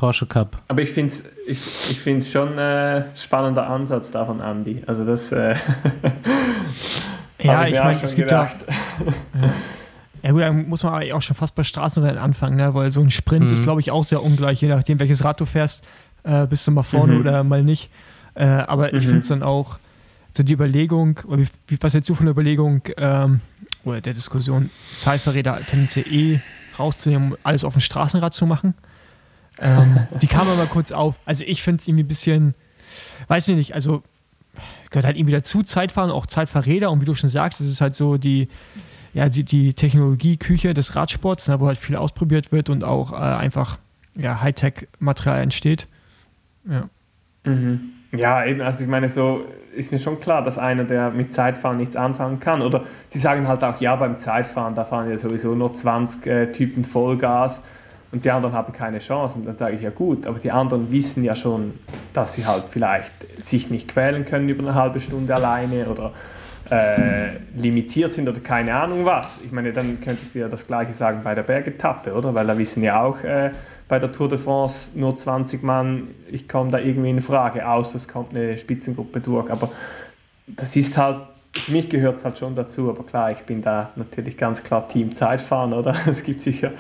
Porsche Cup. Aber ich finde es ich, ich schon ein äh, spannender Ansatz da von Andy. Also das äh, Ja, ich, ich meine, es gibt gedacht. ja, ja. gut, dann muss man auch schon fast bei Straßenrennen anfangen, ne? weil so ein Sprint mhm. ist, glaube ich, auch sehr ungleich, je nachdem, welches Rad du fährst, äh, bist du mal vorne mhm. oder mal nicht. Äh, aber mhm. ich finde es dann auch so die Überlegung, oder wie, wie, was hältst du von der Überlegung ähm, oder der Diskussion, Zeitverräter tendenziell eh rauszunehmen, alles auf dem Straßenrad zu machen? Ähm, die kam aber kurz auf. Also ich finde es irgendwie ein bisschen, weiß ich nicht, also gehört halt irgendwie dazu, Zeitfahren, auch Zeitfahrräder und wie du schon sagst, es ist halt so die, ja, die, die Technologieküche des Radsports, ne, wo halt viel ausprobiert wird und auch äh, einfach ja, Hightech-Material entsteht. Ja. Mhm. Ja, eben, also ich meine, so ist mir schon klar, dass einer, der mit Zeitfahren nichts anfangen kann, oder die sagen halt auch, ja, beim Zeitfahren, da fahren ja sowieso nur 20 äh, Typen Vollgas, und die anderen haben keine Chance. Und dann sage ich, ja gut, aber die anderen wissen ja schon, dass sie halt vielleicht sich nicht quälen können über eine halbe Stunde alleine oder äh, limitiert sind oder keine Ahnung was. Ich meine, dann könntest du ja das gleiche sagen bei der Bergetappe, oder? Weil da wissen ja auch äh, bei der Tour de France nur 20 Mann, ich komme da irgendwie in Frage, außer es kommt eine Spitzengruppe durch. Aber das ist halt für mich gehört es halt schon dazu, aber klar, ich bin da natürlich ganz klar Team Zeitfahren, oder? Es gibt sicher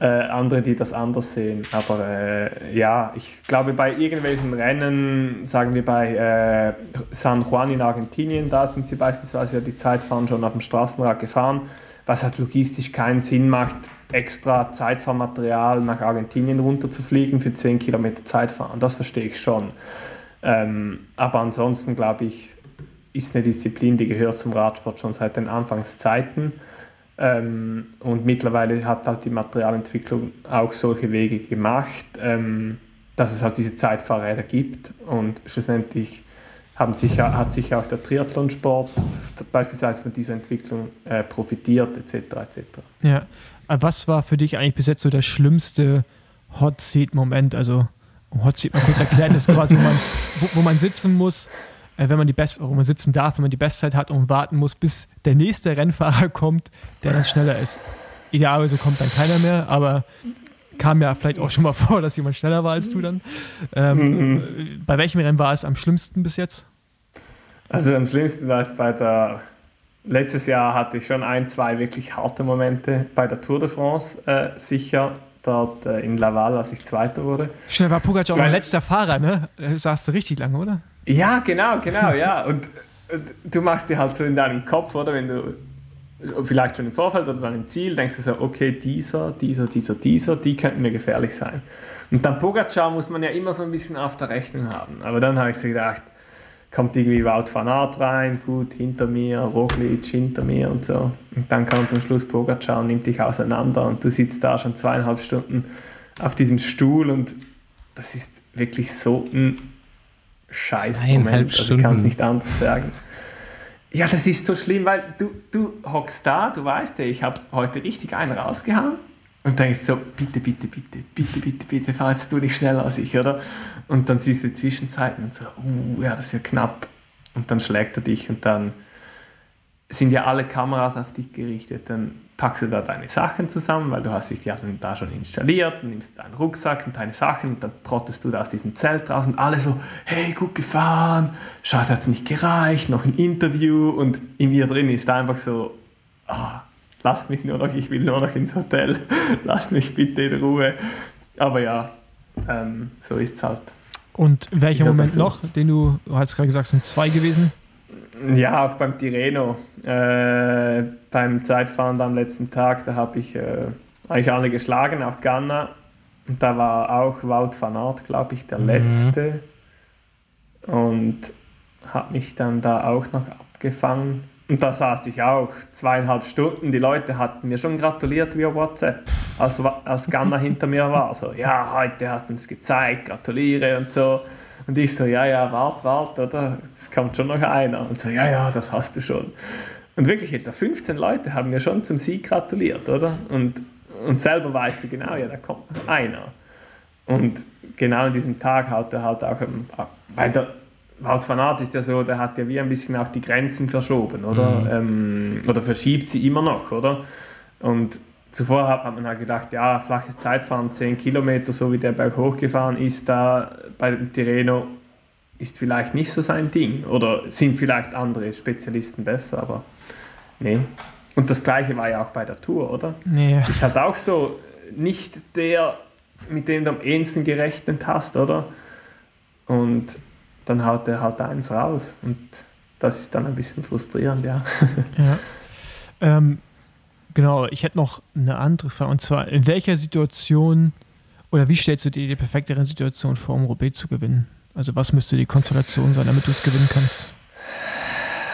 äh, andere, die das anders sehen. Aber äh, ja, ich glaube, bei irgendwelchen Rennen, sagen wir bei äh, San Juan in Argentinien, da sind sie beispielsweise ja die Zeitfahren schon auf dem Straßenrad gefahren, was halt logistisch keinen Sinn macht, extra Zeitfahrmaterial nach Argentinien runterzufliegen für 10 Kilometer Zeitfahren. Das verstehe ich schon. Ähm, aber ansonsten glaube ich, ist eine Disziplin, die gehört zum Radsport schon seit den Anfangszeiten. Ähm, und mittlerweile hat halt die Materialentwicklung auch solche Wege gemacht, ähm, dass es halt diese Zeitfahrräder gibt. Und schlussendlich haben sich, hat sich auch der Triathlonsport beispielsweise von dieser Entwicklung äh, profitiert, etc. etc. Ja, was war für dich eigentlich bis jetzt so der schlimmste Hot Seat-Moment? Also, Hot Seat mal kurz erklärt, ist quasi, wo man, wo, wo man sitzen muss, äh, wenn man die Best man sitzen darf, wenn man die Bestzeit hat und warten muss, bis der nächste Rennfahrer kommt, der dann schneller ist. Idealerweise kommt dann keiner mehr, aber kam ja vielleicht auch schon mal vor, dass jemand schneller war als du dann. Ähm, mhm. Bei welchem Rennen war es am schlimmsten bis jetzt? Also am schlimmsten war es bei der letztes Jahr hatte ich schon ein, zwei wirklich harte Momente bei der Tour de France äh, sicher dort äh, in Laval, als ich Zweiter wurde. Schnell war Pogacar auch mein letzter Fahrer, ne? Da saß du richtig lange, oder? Ja, genau, genau, ja. Und, und, du machst dir halt so in deinem Kopf, oder wenn du vielleicht schon im Vorfeld oder dann im Ziel denkst du so, okay, dieser, dieser, dieser, dieser, die könnten mir gefährlich sein. Und dann Pogacar muss man ja immer so ein bisschen auf der Rechnung haben. Aber dann habe ich so gedacht, kommt irgendwie Wout van Aert rein, gut, hinter mir, Roglic hinter mir und so. Und dann kommt am Schluss Pogacar und nimmt dich auseinander und du sitzt da schon zweieinhalb Stunden auf diesem Stuhl und das ist wirklich so ein scheiß Moment. Also ich kann es nicht anders sagen. Ja, das ist so schlimm, weil du, du hockst da, du weißt ja, ich habe heute richtig einen rausgehauen und denkst so, bitte, bitte, bitte, bitte, bitte, bitte, fahr jetzt du nicht schneller als ich, oder? Und dann siehst du die Zwischenzeiten und so, uh, ja, das ist ja knapp. Und dann schlägt er dich und dann sind ja alle Kameras auf dich gerichtet. Dann packst du da deine Sachen zusammen, weil du hast dich ja da schon installiert, nimmst deinen Rucksack und deine Sachen und dann trottest du da aus diesem Zelt raus und alle so, hey, gut gefahren, schade, hat es nicht gereicht, noch ein Interview und in ihr drin ist einfach so, ah, lasst mich nur noch, ich will nur noch ins Hotel, lasst mich bitte in Ruhe. Aber ja, ähm, so ist es halt. Und welcher Moment noch, den du, du hast gerade gesagt, sind zwei gewesen? Ja, auch beim Tireno, äh, beim Zeitfahren am letzten Tag, da habe ich äh, eigentlich alle geschlagen, auch Ganna. Und da war auch Wout van Aert, glaube ich, der mhm. Letzte. Und hat mich dann da auch noch abgefangen. Und da saß ich auch zweieinhalb Stunden. Die Leute hatten mir schon gratuliert via WhatsApp, als, als Ganna hinter mir war. So, ja, heute hast du es gezeigt, gratuliere und so. Und ich so, ja, ja, wart, wart, oder? Es kommt schon noch einer. Und so, ja, ja, das hast du schon. Und wirklich, etwa 15 Leute haben mir schon zum Sieg gratuliert, oder? Und, und selber weißt du genau, ja, da kommt noch einer. Und genau an diesem Tag haut er halt auch, weil der Wout van Aert ist ja so, der hat ja wie ein bisschen auch die Grenzen verschoben, oder? Mhm. Ähm, oder verschiebt sie immer noch, oder? Und zuvor hat man halt gedacht, ja, flaches Zeitfahren, 10 Kilometer, so wie der Berg hochgefahren ist, da bei dem Tirreno ist vielleicht nicht so sein Ding. Oder sind vielleicht andere Spezialisten besser, aber nee. Und das gleiche war ja auch bei der Tour, oder? Nee. Ist halt auch so, nicht der, mit dem du am ehesten gerechnet hast, oder? Und dann haut er halt eins raus. Und das ist dann ein bisschen frustrierend, ja. Ja. Ähm, Genau, ich hätte noch eine andere Frage. Und zwar, in welcher Situation oder wie stellst du dir die perfekte Situation vor, um Roubaix zu gewinnen? Also was müsste die Konstellation sein, damit du es gewinnen kannst?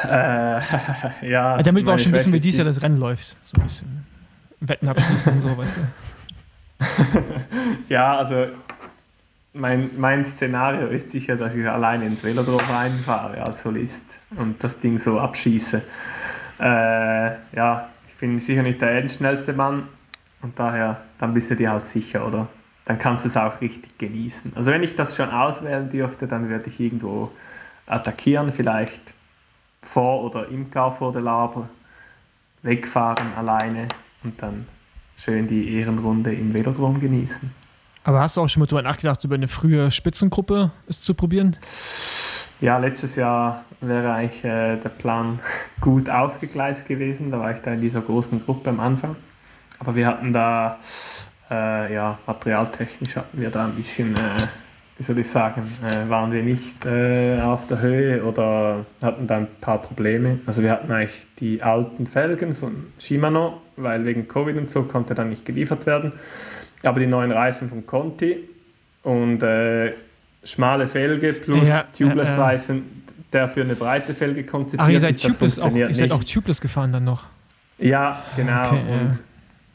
Äh, ja. Also damit wir auch schon wissen, wie dies Jahr das Rennen läuft. So ein bisschen Wetten abschließen und so, weißt du. ja, also mein, mein Szenario ist sicher, dass ich alleine ins Velodrom reinfahre als Solist und das Ding so abschieße. Äh, ja, bin sicher nicht der schnellste Mann und daher, dann bist du dir halt sicher, oder? Dann kannst du es auch richtig genießen. Also wenn ich das schon auswählen dürfte, dann würde ich irgendwo attackieren, vielleicht vor oder im Carrefour de Labre, wegfahren alleine und dann schön die Ehrenrunde im Velodrom genießen. Aber hast du auch schon mal darüber nachgedacht, über eine frühe Spitzengruppe es zu probieren? Ja, letztes Jahr wäre eigentlich äh, der Plan gut aufgegleist gewesen. Da war ich da in dieser großen Gruppe am Anfang. Aber wir hatten da, äh, ja, materialtechnisch hatten wir da ein bisschen, äh, wie soll ich sagen, äh, waren wir nicht äh, auf der Höhe oder hatten da ein paar Probleme. Also wir hatten eigentlich die alten Felgen von Shimano, weil wegen Covid und so konnte dann nicht geliefert werden. Aber die neuen Reifen von Conti und äh, schmale Felge plus Ja, Tubeless-Reifen, der für eine breite Felge konzipiert Ach, ihr seid ist, das tubeless auch, ihr seid auch tubeless gefahren dann noch. Ja, genau. Okay, ja. und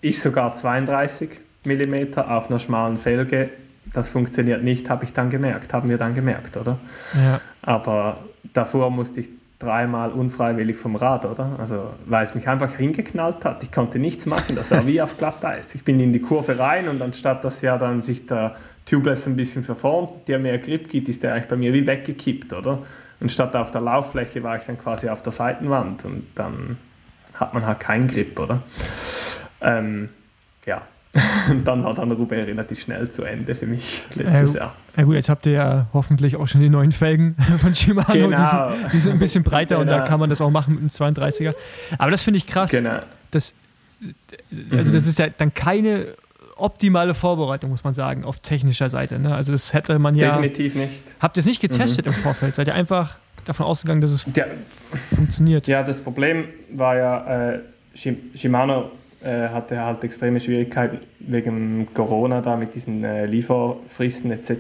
ich sogar 32 mm auf einer schmalen Felge. Das funktioniert nicht, habe ich dann gemerkt, haben wir dann gemerkt, oder? Ja. Aber davor musste ich dreimal unfreiwillig vom Rad, oder? Also, weil es mich einfach hingeknallt hat. Ich konnte nichts machen, das war wie auf Glatteis. Ich bin in die Kurve rein und anstatt dass ja dann sich der Tubeless ein bisschen verformt, der mehr Grip gibt, ist der eigentlich bei mir wie weggekippt, oder? Und statt auf der Lauffläche war ich dann quasi auf der Seitenwand und dann hat man halt keinen Grip, oder? Ähm, ja. Und dann war dann Roubaix relativ schnell zu Ende für mich letztes Ja, Jahr. Ja gut, jetzt habt ihr ja hoffentlich auch schon die neuen Felgen von Shimano. Die, Genau. sind, die sind ein bisschen breiter und da Genau. kann man das auch machen mit dem 32er. Aber das finde ich krass. Genau. Das, also das ist ja dann keine optimale Vorbereitung, muss man sagen, auf technischer Seite. Ne? Also das hätte man ja... Definitiv nicht. Habt ihr es nicht getestet im Vorfeld? Seid ihr einfach davon ausgegangen, dass es Ja, funktioniert? Ja, das Problem war ja, äh, Shim- Shimano äh, hatte halt extreme Schwierigkeiten wegen Corona da mit diesen äh, Lieferfristen etc.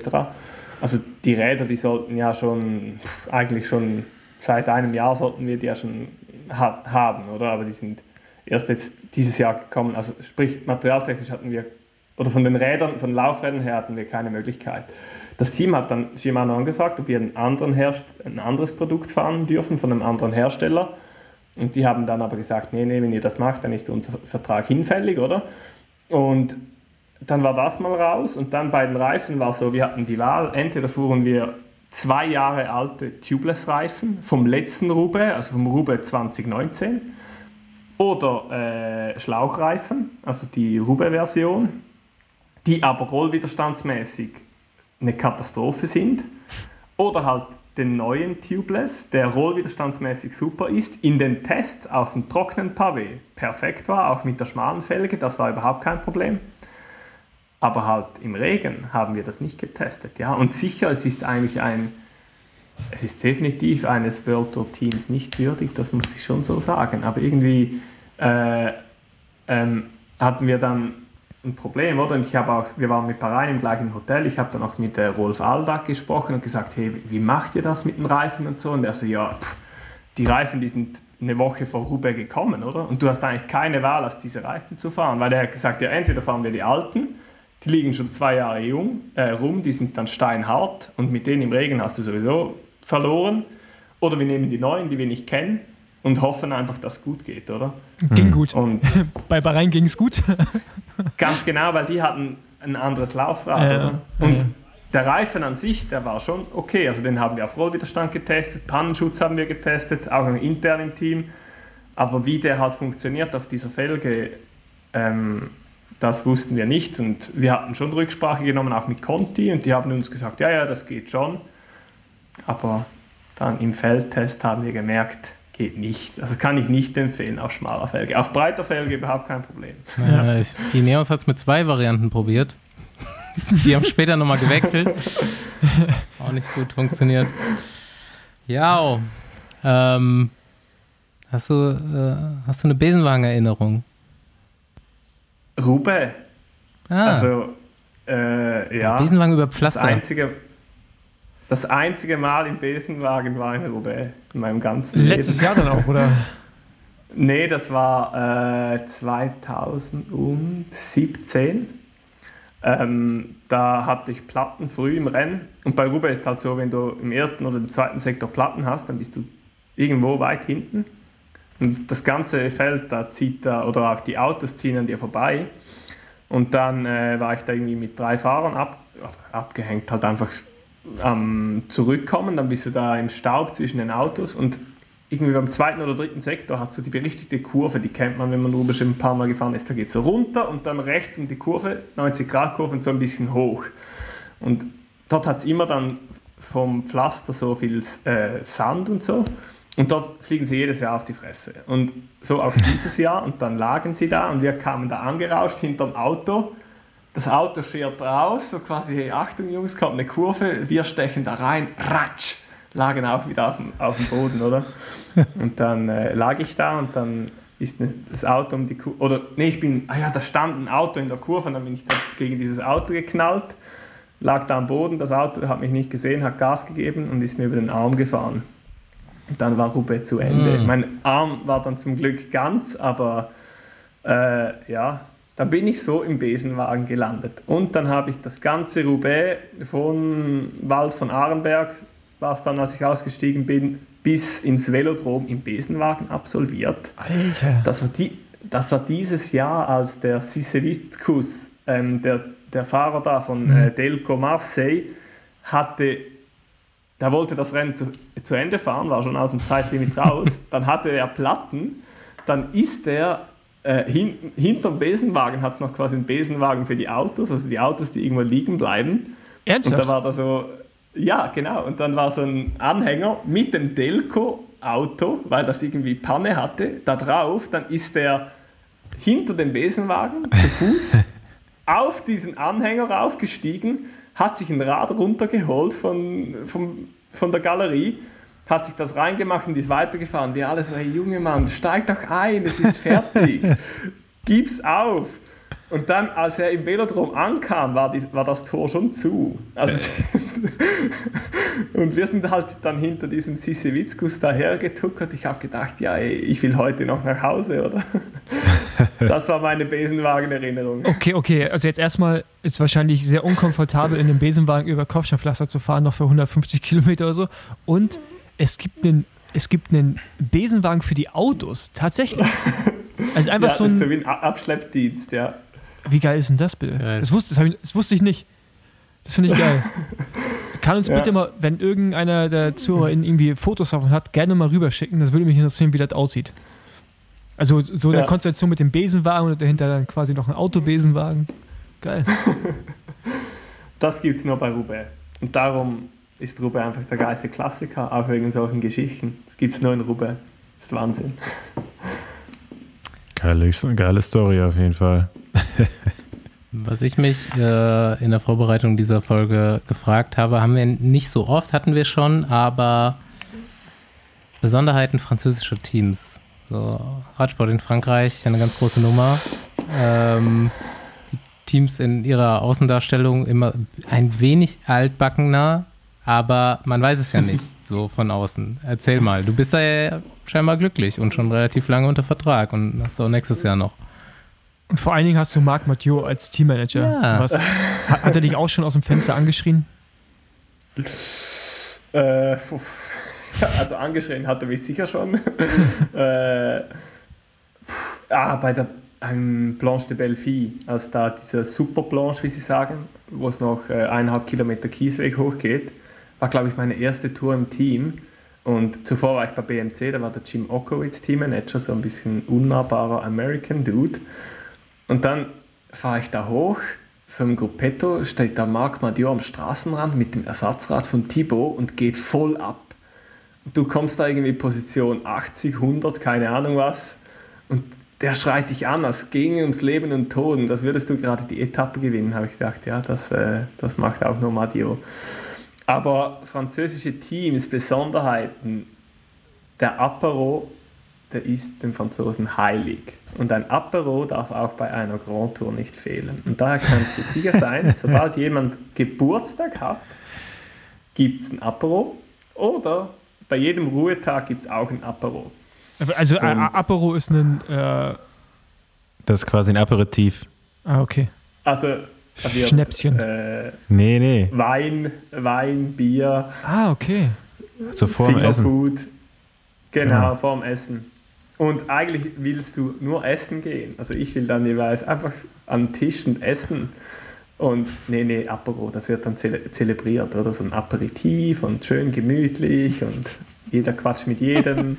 Also die Räder, die sollten ja schon, eigentlich schon seit einem Jahr sollten wir die ja schon ha haben, oder? Aber die sind erst jetzt dieses Jahr gekommen. Also sprich, materialtechnisch hatten wir, oder von den Rädern, von Laufrädern her hatten wir keine Möglichkeit. Das Team hat dann Shimano angefragt, ob wir einen anderen ein anderes Produkt fahren dürfen von einem anderen Hersteller. Und die haben dann aber gesagt, nee, nee, wenn ihr das macht, dann ist unser Vertrag hinfällig, oder? Und dann war das mal raus und dann bei den Reifen war so, wir hatten die Wahl, entweder fuhren wir zwei Jahre alte Tubeless-Reifen vom letzten Roubaix, also vom Roubaix 2019, oder äh, Schlauchreifen, also die Roubaix-Version, die aber rollwiderstandsmäßig eine Katastrophe sind, oder halt den neuen Tubeless, der rollwiderstandsmäßig super ist, in den Test auf dem trockenen Pavé perfekt war, auch mit der schmalen Felge, das war überhaupt kein Problem. Aber halt im Regen haben wir das nicht getestet. Ja? Und sicher, es ist eigentlich ein, es ist definitiv eines World Tour Teams nicht würdig, das muss ich schon so sagen. Aber irgendwie äh, ähm, hatten wir dann ein Problem, oder? Und ich habe auch, wir waren mit Bahrain im gleichen Hotel, ich habe dann auch mit äh, Rolf Aldag gesprochen und gesagt, hey, wie macht ihr das mit den Reifen und so? Und er so, ja, pff, die Reifen, die sind eine Woche vor Roubaix gekommen, oder? Und du hast eigentlich keine Wahl, als diese Reifen zu fahren, weil er hat gesagt, ja, entweder fahren wir die alten, die liegen schon zwei Jahre jung, äh, rum, die sind dann steinhart und mit denen im Regen hast du sowieso verloren. Oder wir nehmen die neuen, die wir nicht kennen und hoffen einfach, dass es gut geht, oder? Ging gut. Und Bei Bahrain ging es gut. Ganz genau, weil die hatten ein anderes Laufrad, Ja, oder? ja. Und der Reifen an sich, der war schon okay. Also den haben wir auf Rollwiderstand getestet, Pannenschutz haben wir getestet, auch intern im Team. Aber wie der halt funktioniert auf dieser Felge, ähm, das wussten wir nicht. Und wir hatten schon Rücksprache genommen, auch mit Conti, und die haben uns gesagt, ja, ja, das geht schon. Aber dann im Feldtest haben wir gemerkt, geht nicht. Also kann ich nicht empfehlen auf schmaler Felge. Auf breiter Felge überhaupt kein Problem. Ja. ich- Ineos hat es mit zwei Varianten probiert. Die haben später nochmal gewechselt. Auch nicht gut funktioniert. Ja, ähm, hast, du, äh, hast du eine Besenwagen-Erinnerung? Roubaix. Ah, Also, äh, ja. Besenwagen über Das Pflaster. einzige, das einzige Mal im Besenwagen war in Roubaix in meinem ganzen Letztes Leben. Jahr dann auch, oder? Nee, das war äh, 2017. Ähm, da hatte ich Platten früh im Rennen. Und bei Roubaix ist halt so, wenn du im ersten oder im zweiten Sektor Platten hast, dann bist du irgendwo weit hinten. Und das ganze Feld da zieht da, oder auch die Autos ziehen an dir vorbei. Und dann äh, war ich da irgendwie mit drei Fahrern ab, abgehängt, halt einfach am Zurückkommen. Dann bist du da im Staub zwischen den Autos und irgendwie beim zweiten oder dritten Sektor hast du die berichtigte Kurve, die kennt man, wenn man Rubisch ein paar Mal gefahren ist. Da geht es so runter und dann rechts um die Kurve, 90 Grad Kurve und so ein bisschen hoch. Und dort hat es immer dann vom Pflaster so viel äh, Sand und so. Und dort fliegen sie jedes Jahr auf die Fresse. Und so auch dieses Jahr. Und dann lagen sie da und wir kamen da angerauscht hinterm Auto. Das Auto schert raus, so quasi, hey, Achtung Jungs, kommt eine Kurve, wir stechen da rein, ratsch, lagen auch wieder auf dem, auf dem Boden, oder? Und dann äh, lag ich da und dann ist das Auto um die Kurve, oder nee, ich bin, ah ja, da stand ein Auto in der Kurve und dann bin ich da gegen dieses Auto geknallt, lag da am Boden, das Auto hat mich nicht gesehen, hat Gas gegeben und ist mir über den Arm gefahren. Und dann war Roubaix zu Ende. Mm. Mein Arm war dann zum Glück ganz, aber äh, ja, dann bin ich so im Besenwagen gelandet. Und dann habe ich das ganze Roubaix von Wald von Arenberg, war es dann, als ich ausgestiegen bin, bis ins Velodrom im Besenwagen absolviert. Alter. Das war, die, das war dieses Jahr, als der Sisevitskus, ähm, der, der Fahrer da von Mhm. äh, Delco Marseille, hatte, der wollte das Rennen zu, zu Ende fahren, war schon aus dem Zeitlimit raus, dann hatte er Platten, dann ist er äh, hin, hinterm Besenwagen, hat es noch quasi einen Besenwagen für die Autos, also die Autos, die irgendwo liegen bleiben. Ernsthaft? Und da war da so, ja, genau. Und dann war so ein Anhänger mit dem Delco-Auto, weil das irgendwie Panne hatte, da drauf. Dann ist der hinter dem Besenwagen zu Fuß auf diesen Anhänger raufgestiegen, hat sich ein Rad runtergeholt von, von, von der Galerie, hat sich das reingemacht und ist weitergefahren. Wir alle so, hey junge Mann, steig doch ein, es ist fertig, gib's auf. Und dann, als er im Velodrom ankam, war, die, war das Tor schon zu. Also, und wir sind halt dann hinter diesem Sisewitskus dahergetuckert. Ich habe gedacht, ja, ey, ich will heute noch nach Hause, oder? Das war meine Besenwagen-Erinnerung. Okay, okay. Also jetzt erstmal ist wahrscheinlich sehr unkomfortabel in dem Besenwagen über Kopfsteinpflaster zu fahren, noch für 150 Kilometer oder so. Und es gibt einen, es gibt einen Besenwagen für die Autos. Tatsächlich. Also einfach Ja, so das ist ein. so wie ein Abschleppdienst, ja. Wie geil ist denn das bitte? Geil. Das, wusste, das, ich, das wusste ich nicht. Das finde ich geil. Kann uns Ja. bitte mal, wenn irgendeiner der ZuhörerInnen irgendwie Fotos davon hat, gerne mal rüberschicken. Das würde mich interessieren, wie das aussieht. Also so eine Ja. Konstellation mit dem Besenwagen und dahinter dann quasi noch ein Autobesenwagen. Geil. Das gibt es nur bei Roubaix. Und darum ist Roubaix einfach der geilste Klassiker, auch wegen solchen Geschichten. Das gibt es nur in Roubaix. Das ist Wahnsinn. Geile, geile Story auf jeden Fall. Was ich mich äh, in der Vorbereitung dieser Folge gefragt habe, haben wir nicht so oft, hatten wir schon, aber Besonderheiten französischer Teams. So, Radsport in Frankreich, eine ganz große Nummer. Ähm, die Teams in ihrer Außendarstellung immer ein wenig altbackener, aber man weiß es ja nicht so von außen. Erzähl mal, du bist da ja scheinbar glücklich und schon relativ lange unter Vertrag und hast auch nächstes Jahr noch. Und vor allen Dingen hast du Marc Mathieu als Teammanager. Ja. Was, hat, er dich auch schon aus dem Fenster angeschrien? Äh, also angeschrien hat er mich sicher schon. äh, ah, bei der ähm, Blanche de Belleville, als da diese Super Blanche, wie sie sagen, wo es noch äh, eineinhalb Kilometer Kiesweg hochgeht, war, glaube ich, meine erste Tour im Team. Und zuvor war ich bei BMC, da war der Jim Okowitz Teammanager, so ein bisschen unnahbarer American Dude. Und dann fahre ich da hoch, so im Gruppetto steht da Marc Madiot am Straßenrand mit dem Ersatzrad von Thibaut und geht voll ab. Du kommst da irgendwie Position 80, 100, keine Ahnung was. Und der schreit dich an, als ginge ums Leben und Tod. Und das würdest du gerade die Etappe gewinnen, habe ich gedacht. Ja, das, äh, das macht auch nur Madiot. Aber französische Teams, Besonderheiten, der Apero, der ist den Franzosen heilig. Und ein Apero darf auch bei einer Grand Tour nicht fehlen. Und daher kannst du sicher sein, sobald jemand Geburtstag hat, gibt es ein Apero. Oder bei jedem Ruhetag gibt es auch ein Apero. Also Und- A- Apero ist ein. Äh, Das ist quasi ein Aperitif. ah, okay. Also wird, Schnäpschen. Äh, Nee, nee. Wein, Wein, Bier, Ah, okay. So vor dem Essen. Fingerfood. Genau, Ja. vorm Essen. Und eigentlich willst du nur essen gehen. Also ich will dann jeweils einfach an Tischen essen. Und nee, nee, Apero, das wird dann zele zelebriert, oder? So ein Aperitif und schön gemütlich und jeder quatscht mit jedem.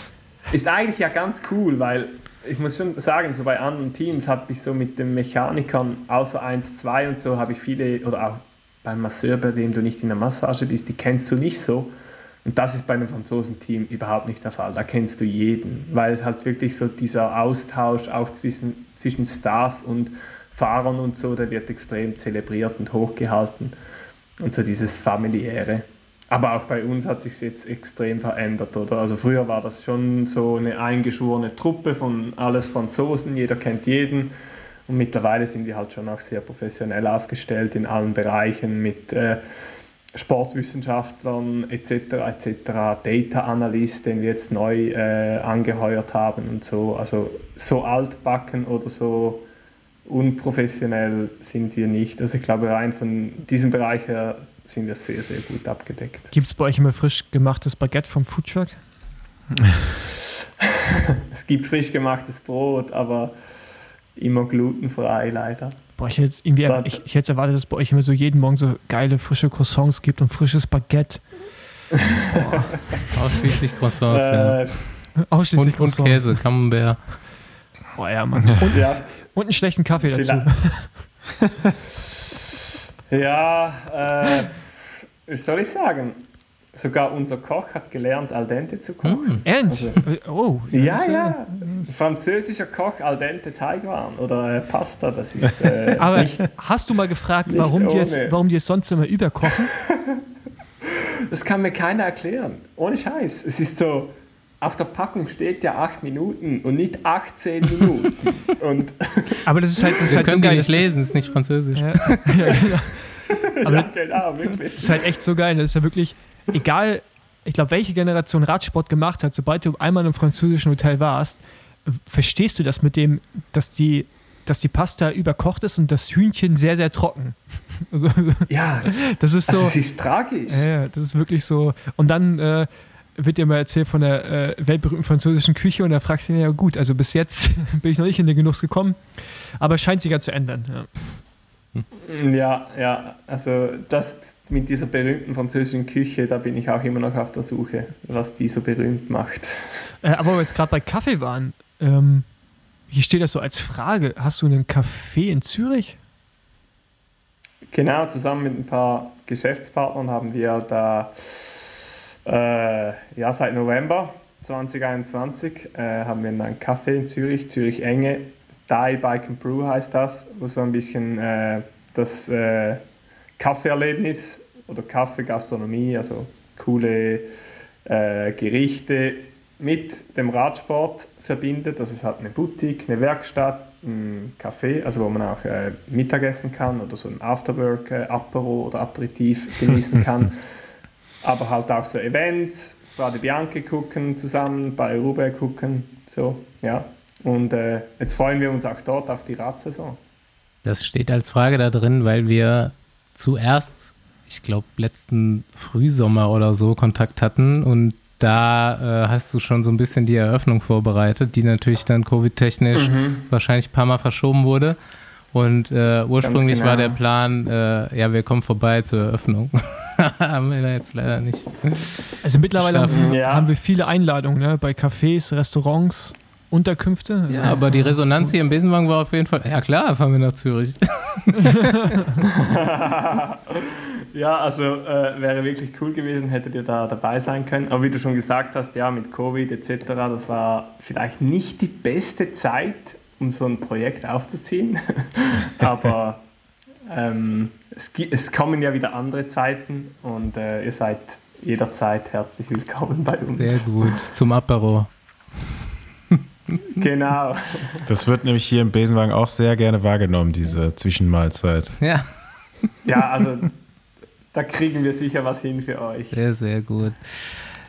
Ist eigentlich ja ganz cool, weil ich muss schon sagen, so bei anderen Teams habe ich so mit den Mechanikern, außer 1, 2 und so, habe ich viele, oder auch beim Masseur, bei dem du nicht in der Massage bist, die kennst du nicht so. Und das ist bei einem Franzosen-Team überhaupt nicht der Fall. Da kennst du jeden, weil es halt wirklich so dieser Austausch auch zwischen, zwischen Staff und Fahrern und so, der wird extrem zelebriert und hochgehalten. Und so dieses familiäre. Aber auch bei uns hat sich jetzt extrem verändert, oder? Also früher war das schon so eine eingeschworene Truppe von alles Franzosen, jeder kennt jeden. Und mittlerweile sind die halt schon auch sehr professionell aufgestellt in allen Bereichen mit äh, Sportwissenschaftlern etc. etc. Data Analyst, den wir jetzt neu äh, angeheuert haben und so. Also so altbacken oder so unprofessionell sind wir nicht. Also ich glaube rein von diesem Bereich her sind wir sehr, sehr gut abgedeckt. Gibt es bei euch immer frisch gemachtes Baguette vom Foodtruck? es gibt frisch gemachtes Brot, aber immer glutenfrei leider. Boah, ich hätte jetzt irgendwie, ich, ich hätte erwartet, dass es bei euch immer so jeden Morgen so geile frische Croissants gibt und frisches Baguette. Ausschließlich Croissants, äh, ja. Ausschließlich und, Croissants. Und Käse, Camembert. Boah, ja, Mann. Und, ja. Und einen schlechten Kaffee dazu. ja, äh, was soll ich sagen? Sogar unser Koch hat gelernt, al dente zu kochen. Mm, ernst? Also, oh. Ja, ja. Französischer Koch, al dente Teigwaren oder äh, Pasta, das ist äh, Aber nicht, hast du mal gefragt, warum die, es, warum die es sonst immer überkochen? das kann mir keiner erklären. Ohne Scheiß. Es ist so, auf der Packung steht ja 8 Minuten und nicht 18 Minuten. und Aber das ist halt, das ist Wir halt können so die nicht lesen, das ist nicht französisch. Ja, ja, genau. Aber ja, genau, wirklich. Das ist halt echt so geil. Das ist ja wirklich, egal, ich glaube, welche Generation Radsport gemacht hat, sobald du einmal in einem französischen Hotel warst, verstehst du das mit dem, dass die, dass die Pasta überkocht ist und das Hühnchen sehr, sehr trocken. Also, ja, das ist so. Also es ist tragisch. Ja, das ist wirklich so. Und dann äh, wird dir mal erzählt von der äh, weltberühmten französischen Küche und da fragst du dich, ja gut, also bis jetzt bin ich noch nicht in den Genuss gekommen, aber es scheint sich ja zu ändern. Ja, ja, ja also das mit dieser berühmten französischen Küche, da bin ich auch immer noch auf der Suche, was die so berühmt macht. Äh, aber wo wir jetzt gerade bei Kaffee waren, ähm, hier steht das so als Frage, hast du einen Café in Zürich? Genau, zusammen mit ein paar Geschäftspartnern haben wir da äh, ja, seit November 2021 äh, haben wir einen Café in Zürich, Zürich Enge. Die Bike and Brew heißt das, wo so ein bisschen äh, das äh, Kaffeerlebnis oder Kaffeegastronomie, also coole äh, Gerichte mit dem Radsport verbindet. Also es hat eine Boutique, eine Werkstatt, ein Café, also wo man auch äh, Mittagessen kann oder so ein Afterwork, äh, Apero oder Aperitif genießen kann. Aber halt auch so Events, Strade Bianche gucken zusammen, bei Roubaix gucken, so, ja. Und äh, jetzt freuen wir uns auch dort auf die Radsaison. Das steht als Frage da drin, weil wir zuerst, ich glaube, letzten Frühsommer oder so Kontakt hatten und da äh, hast du schon so ein bisschen die Eröffnung vorbereitet, die natürlich dann Covid-technisch mhm. wahrscheinlich ein paar Mal verschoben wurde. Und äh, ursprünglich genau. war der Plan, äh, ja, wir kommen vorbei zur Eröffnung. haben wir jetzt leider nicht. Also mittlerweile haben, ja. haben, wir viele Einladungen ne? bei Cafés, Restaurants, Unterkünfte. Also ja, aber die Resonanz hier im Besenwagen war auf jeden Fall, ja klar, fahren wir nach Zürich. ja, also äh, wäre wirklich cool gewesen, hättet ihr da dabei sein können. Aber wie du schon gesagt hast, ja, mit Covid etc., das war vielleicht nicht die beste Zeit, um so ein Projekt aufzuziehen. aber ähm, es, es, kommen ja wieder andere Zeiten und äh, ihr seid jederzeit herzlich willkommen bei uns. Sehr gut, zum Apero. genau. Das wird nämlich hier im Besenwagen auch sehr gerne wahrgenommen, diese Zwischenmahlzeit. Ja. Ja, also da kriegen wir sicher was hin für euch. Sehr, sehr gut.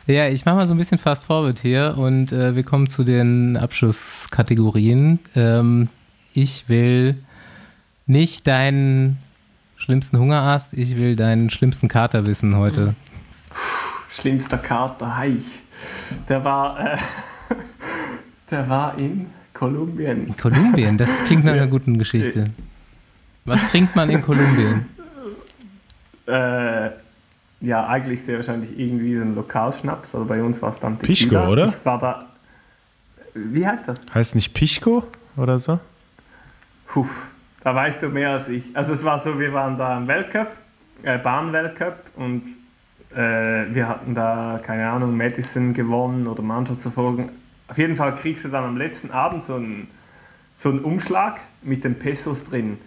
Ja, ich mache mal so ein bisschen fast forward hier und äh, wir kommen zu den Abschlusskategorien. Ähm, ich will nicht deinen schlimmsten Hungerast, ich will deinen schlimmsten Kater wissen heute. Schlimmster Kater, heich. Der war, äh, der war in Kolumbien. In Kolumbien, das klingt nach einer guten Geschichte. Was trinkt man in Kolumbien? Äh, ja, eigentlich sehr wahrscheinlich irgendwie so ein Lokalschnaps, aber bei uns war es dann Tequila. Pisco, oder? Ich war da, wie heißt das? Heißt nicht Pisco oder so? Puh, da weißt du mehr als ich. Also es war so, wir waren da im Weltcup äh, Bahnweltcup und äh, wir hatten da, keine Ahnung, Madison gewonnen oder Mannschaftsverfolgung. Auf jeden Fall kriegst du dann am letzten Abend so einen, so einen Umschlag mit den Pesos drin.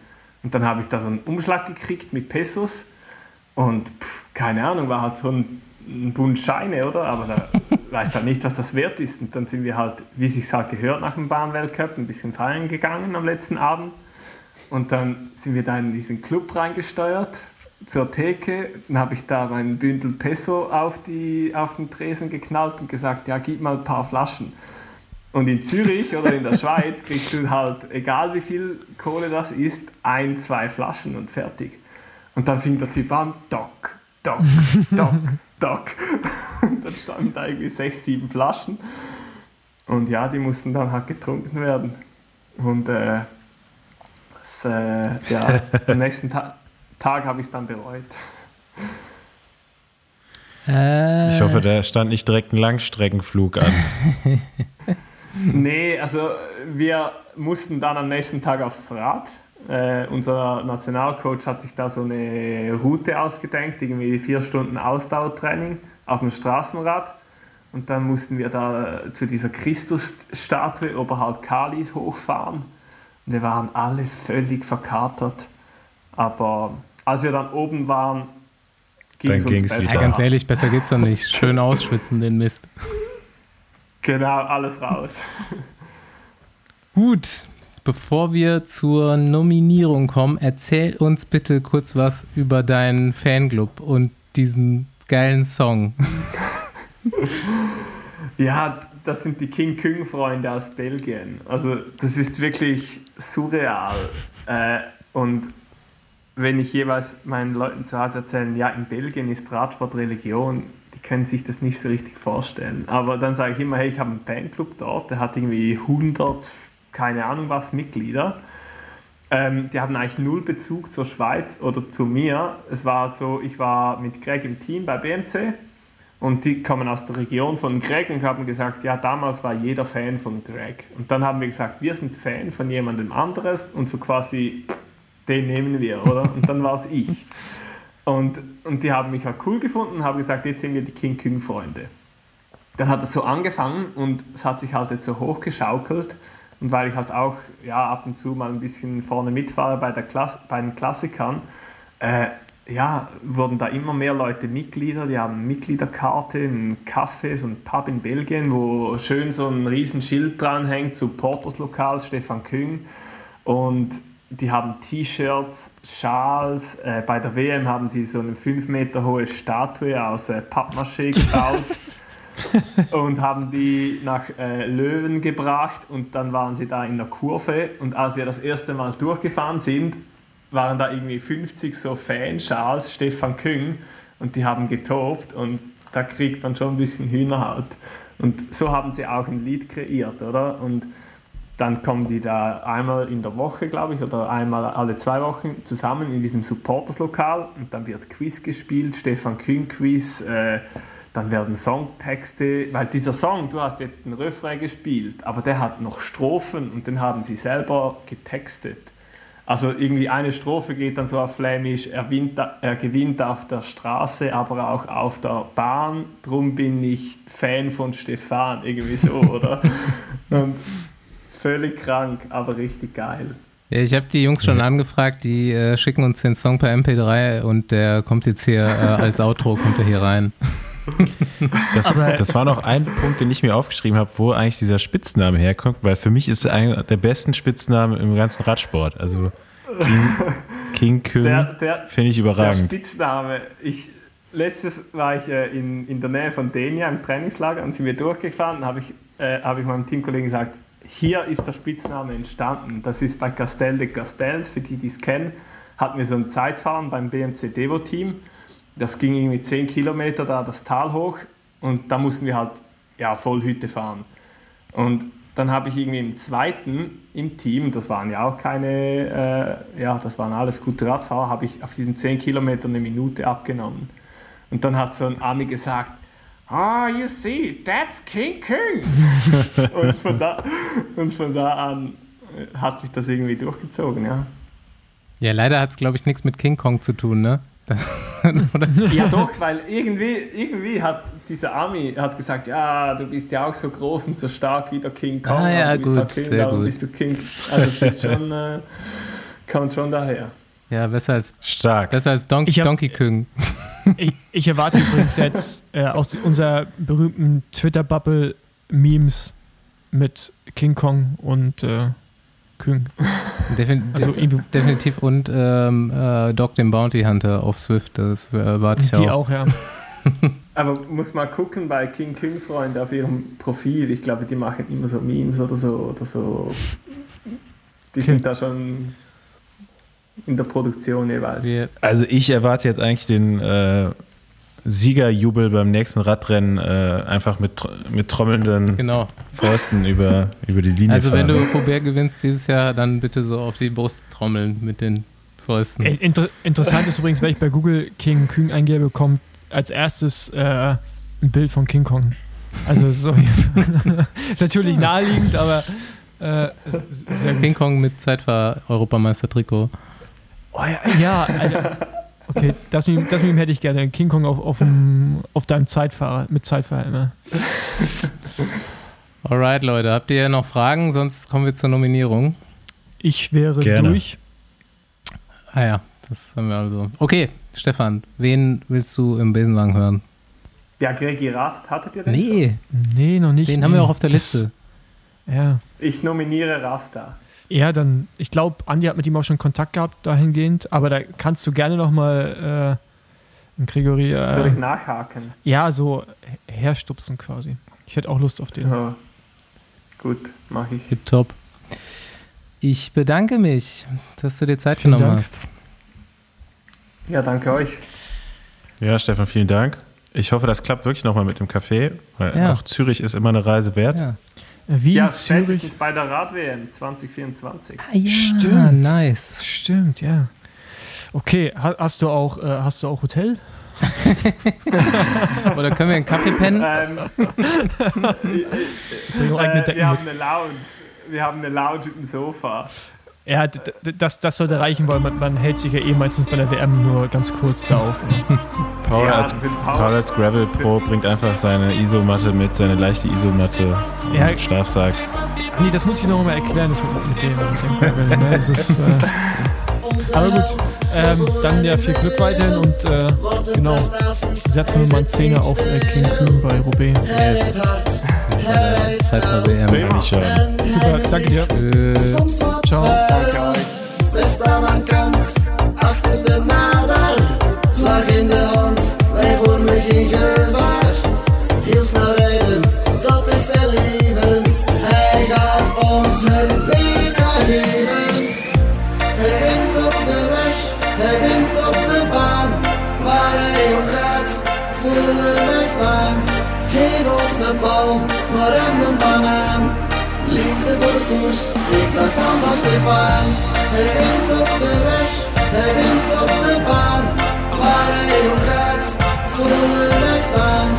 Und dann habe ich da so einen Umschlag gekriegt mit Pesos und pff, keine Ahnung, war halt so ein, ein Bund Scheine, oder? Aber da weiß dann nicht, was das wert ist. Und dann sind wir halt, wie sich halt gehört nach dem Bahnweltcup, ein bisschen feiern gegangen am letzten Abend. Und dann sind wir da in diesen Club reingesteuert zur Theke, dann habe ich da mein Bündel Peso auf, die, auf den Tresen geknallt und gesagt, ja, gib mal ein paar Flaschen. Und in Zürich oder in der Schweiz kriegst du halt, egal wie viel Kohle das ist, ein, zwei Flaschen und fertig. Und dann fing der Typ an, Doc, Doc, Doc, Doc. Und dann standen da irgendwie sechs, sieben Flaschen. Und ja, die mussten dann halt getrunken werden. Und äh, das, äh, ja, am nächsten Tag Tag habe ich es dann bereut. Äh. Ich hoffe, da stand nicht direkt ein Langstreckenflug an. nee, also wir mussten dann am nächsten Tag aufs Rad. Äh, unser Nationalcoach hat sich da so eine Route ausgedenkt, irgendwie vier Stunden Ausdauertraining auf dem Straßenrad. Und dann mussten wir da zu dieser Christusstatue oberhalb Kalis hochfahren. Und wir waren alle völlig verkatert. Aber als wir dann oben waren, ging es uns besser. Ja, ganz ehrlich, besser geht's doch nicht. Schön ausschwitzen, den Mist. Genau, alles raus. Gut, bevor wir zur Nominierung kommen, erzähl uns bitte kurz was über deinen Fanclub und diesen geilen Song. ja, das sind die King Kong Freunde aus Belgien. Also das ist wirklich surreal. Äh, und wenn ich jeweils meinen Leuten zu Hause erzähle, ja, in Belgien ist Radsport Religion, die können sich das nicht so richtig vorstellen. Aber dann sage ich immer, hey, ich habe einen Fanclub dort, der hat irgendwie 100, keine Ahnung was, Mitglieder. Ähm, die haben eigentlich null Bezug zur Schweiz oder zu mir. Es war so, ich war mit Greg im Team bei BMC und die kommen aus der Region von Greg und haben gesagt, ja, damals war jeder Fan von Greg. Und dann haben wir gesagt, wir sind Fan von jemandem anderes und so quasi den nehmen wir, oder? Und dann war es ich. Und, und die haben mich halt cool gefunden und haben gesagt, jetzt sind wir die King Kong Freunde. Dann hat es so angefangen und es hat sich halt jetzt so hochgeschaukelt. Und weil ich halt auch ja, ab und zu mal ein bisschen vorne mitfahre bei, der Klass bei den Klassikern, äh, ja, wurden da immer mehr Leute Mitglieder. Die haben Mitgliederkarte, einen Café, so ein Pub in Belgien, wo schön so ein riesen Schild dranhängt, Supporters Lokal, Stefan Küng. Und die haben T-Shirts, Schals. Äh, bei der WM haben sie so eine 5 Meter hohe Statue aus äh, Pappmaché gebaut und haben die nach äh, Löwen gebracht und dann waren sie da in der Kurve und als wir das erste Mal durchgefahren sind, waren da irgendwie 50 so Fanschals, Stefan Küng und die haben getobt und da kriegt man schon ein bisschen Hühnerhaut. Und so haben sie auch ein Lied kreiert, oder? Und dann kommen die da einmal in der Woche, glaube ich, oder einmal alle zwei Wochen zusammen in diesem Supporters-Lokal und dann wird Quiz gespielt, Stefan Kühn Quiz, äh, dann werden Songtexte, weil dieser Song, du hast jetzt den Refrain gespielt, aber der hat noch Strophen und den haben sie selber getextet. Also irgendwie eine Strophe geht dann so auf Flämisch, er, winnt, er gewinnt auf der Straße, aber auch auf der Bahn, drum bin ich Fan von Stefan, irgendwie so, oder? Und völlig krank, aber richtig geil. Ja, ich habe die Jungs schon angefragt, die äh, schicken uns den Song per MP3 und der kommt jetzt hier äh, als Outro, kommt er hier rein. Das, das, war noch ein Punkt, den ich mir aufgeschrieben habe, wo eigentlich dieser Spitzname herkommt, weil für mich ist es einer der besten Spitznamen im ganzen Radsport. Also King, King Kong finde ich überragend. Der Spitzname, ich, letztes war ich äh, in, in der Nähe von Denia im Trainingslager und sind wir durchgefahren, habe ich, äh, hab ich meinem Teamkollegen gesagt, hier ist der Spitzname entstanden. Das ist bei Castel de Castels, für die, die es kennen, hatten wir so ein Zeitfahren beim BMC Devo Team. Das ging irgendwie 10 Kilometer da das Tal hoch und da mussten wir halt ja, voll Hütte fahren. Und dann habe ich irgendwie im zweiten im Team, das waren ja auch keine, äh, ja, das waren alles gute Radfahrer, habe ich auf diesen 10 Kilometern eine Minute abgenommen. Und dann hat so ein Ami gesagt, Ah, oh, you see, that's King King. und, von da, und von da an hat sich das irgendwie durchgezogen, ja. Ja, leider hat es, glaube ich, nichts mit King Kong zu tun, ne? Ja doch, weil irgendwie, irgendwie hat dieser Ami hat gesagt, ja, du bist ja auch so groß und so stark wie der King Kong. Ah, ja, du bist gut, King, sehr darum gut. bist du King. Also es ist schon, äh, kommt schon daher. Ja, besser als, Stark. besser als Don Ich hab- Donkey Kong. Ich, ich erwarte übrigens jetzt äh, aus unserer berühmten Twitter-Bubble Memes mit King Kong und äh, Küng. Defin Also definitiv und ähm, äh, Dog den Bounty Hunter auf Swift, das erwarte ich Die auch. auch, ja. Aber muss mal gucken bei King Kong Freunde auf ihrem Profil. Ich glaube, die machen immer so Memes oder so oder so. Die sind da schon in der Produktion jeweils. Also ich erwarte jetzt eigentlich den äh, Siegerjubel beim nächsten Radrennen äh, einfach mit, mit trommelnden genau. Fäusten über, über die Linie Also wenn fahren. du Colbert gewinnst dieses Jahr, dann bitte so auf die Brust trommeln mit den Fäusten. Ey, Inter interessant ist übrigens, wenn ich bei Google King Küng eingebe, kommt als erstes äh, ein Bild von King Kong. Also so, ist natürlich naheliegend, aber äh. King Kong mit Zeitfahr-Europameister-Trikot. Oh, ja, ja, Alter. Okay, das Meme, das Meme hätte ich gerne. King Kong auf, auf, dem, auf deinem Zeitfahrer, mit Zeitfahrer immer. Alright, Leute, habt ihr noch Fragen? Sonst kommen wir zur Nominierung. Ich wäre Gerne. durch. Ah ja, das haben wir also. Okay, Stefan, wen willst du im Besenwagen hören? Ja, Gregi Rast, hattet ihr den? schon? Nee, Nee, noch nicht. den nee. haben wir auch auf der Das- Liste. Ja. Ich nominiere Rasta. Ja, dann, ich glaube, Andi hat mit ihm auch schon Kontakt gehabt dahingehend, aber da kannst du gerne nochmal äh, Gregory, Soll ich äh, nachhaken? ja, so herstupsen quasi. Ich hätte auch Lust auf den. Ja. Gut, mache ich. Tipptopp. Ich bedanke mich, dass du dir Zeit Vielen genommen Dank. hast. Ja, danke euch. Ja, Stefan, vielen Dank. Ich hoffe, das klappt wirklich nochmal mit dem Café, weil Ja. auch Zürich ist immer eine Reise wert. Ja. Äh, Wien, Ja, Zürich. bei der Rad-WM 2024. Ah, ja, Stimmt. nice. Stimmt, ja. Okay, ha, hast du auch, äh, hast du auch Hotel? Oder können wir einen Kaffee pennen? Ähm, äh, Decken wir haben eine Lounge. Wir haben eine Lounge mit dem Sofa. Ja, d- d- das, das sollte reichen, weil man, man hält sich ja eh meistens bei der WM nur ganz kurz da auf. Paul, Ja, als, Paul- als Gravel Pro bringt einfach seine Isomatte mit, seine leichte Isomatte und Ja. Schlafsack. Nee, das muss ich noch mal erklären, das mit, mit dem. Mit dem Gravel, ne? das ist, äh, aber gut, ähm, dann ja viel Glück weiterhin und äh, genau, setzt nur mal einen Zehner auf äh, King Kühn bei Roubaix. Zeitfahr-WM. Kann ich schon. Super, danke dir. Tschüss. Ciao. Danke euch. We staan aan kant, achter de nader. Van. Hij wint op de weg, hij wint op de baan. Waar hij ook gaat, zullen wij staan.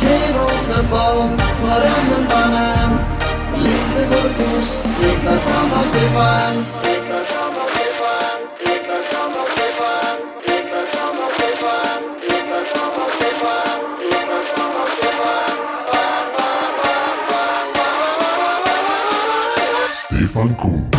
Geef ons de bal, maar een banaan. Liefde voor koers, ik ben van Stefan. Ik ben van Stefan, ik ben van Stefan. Ik ben van Stefan, ik ben van Stefan. Stefan. Stefan.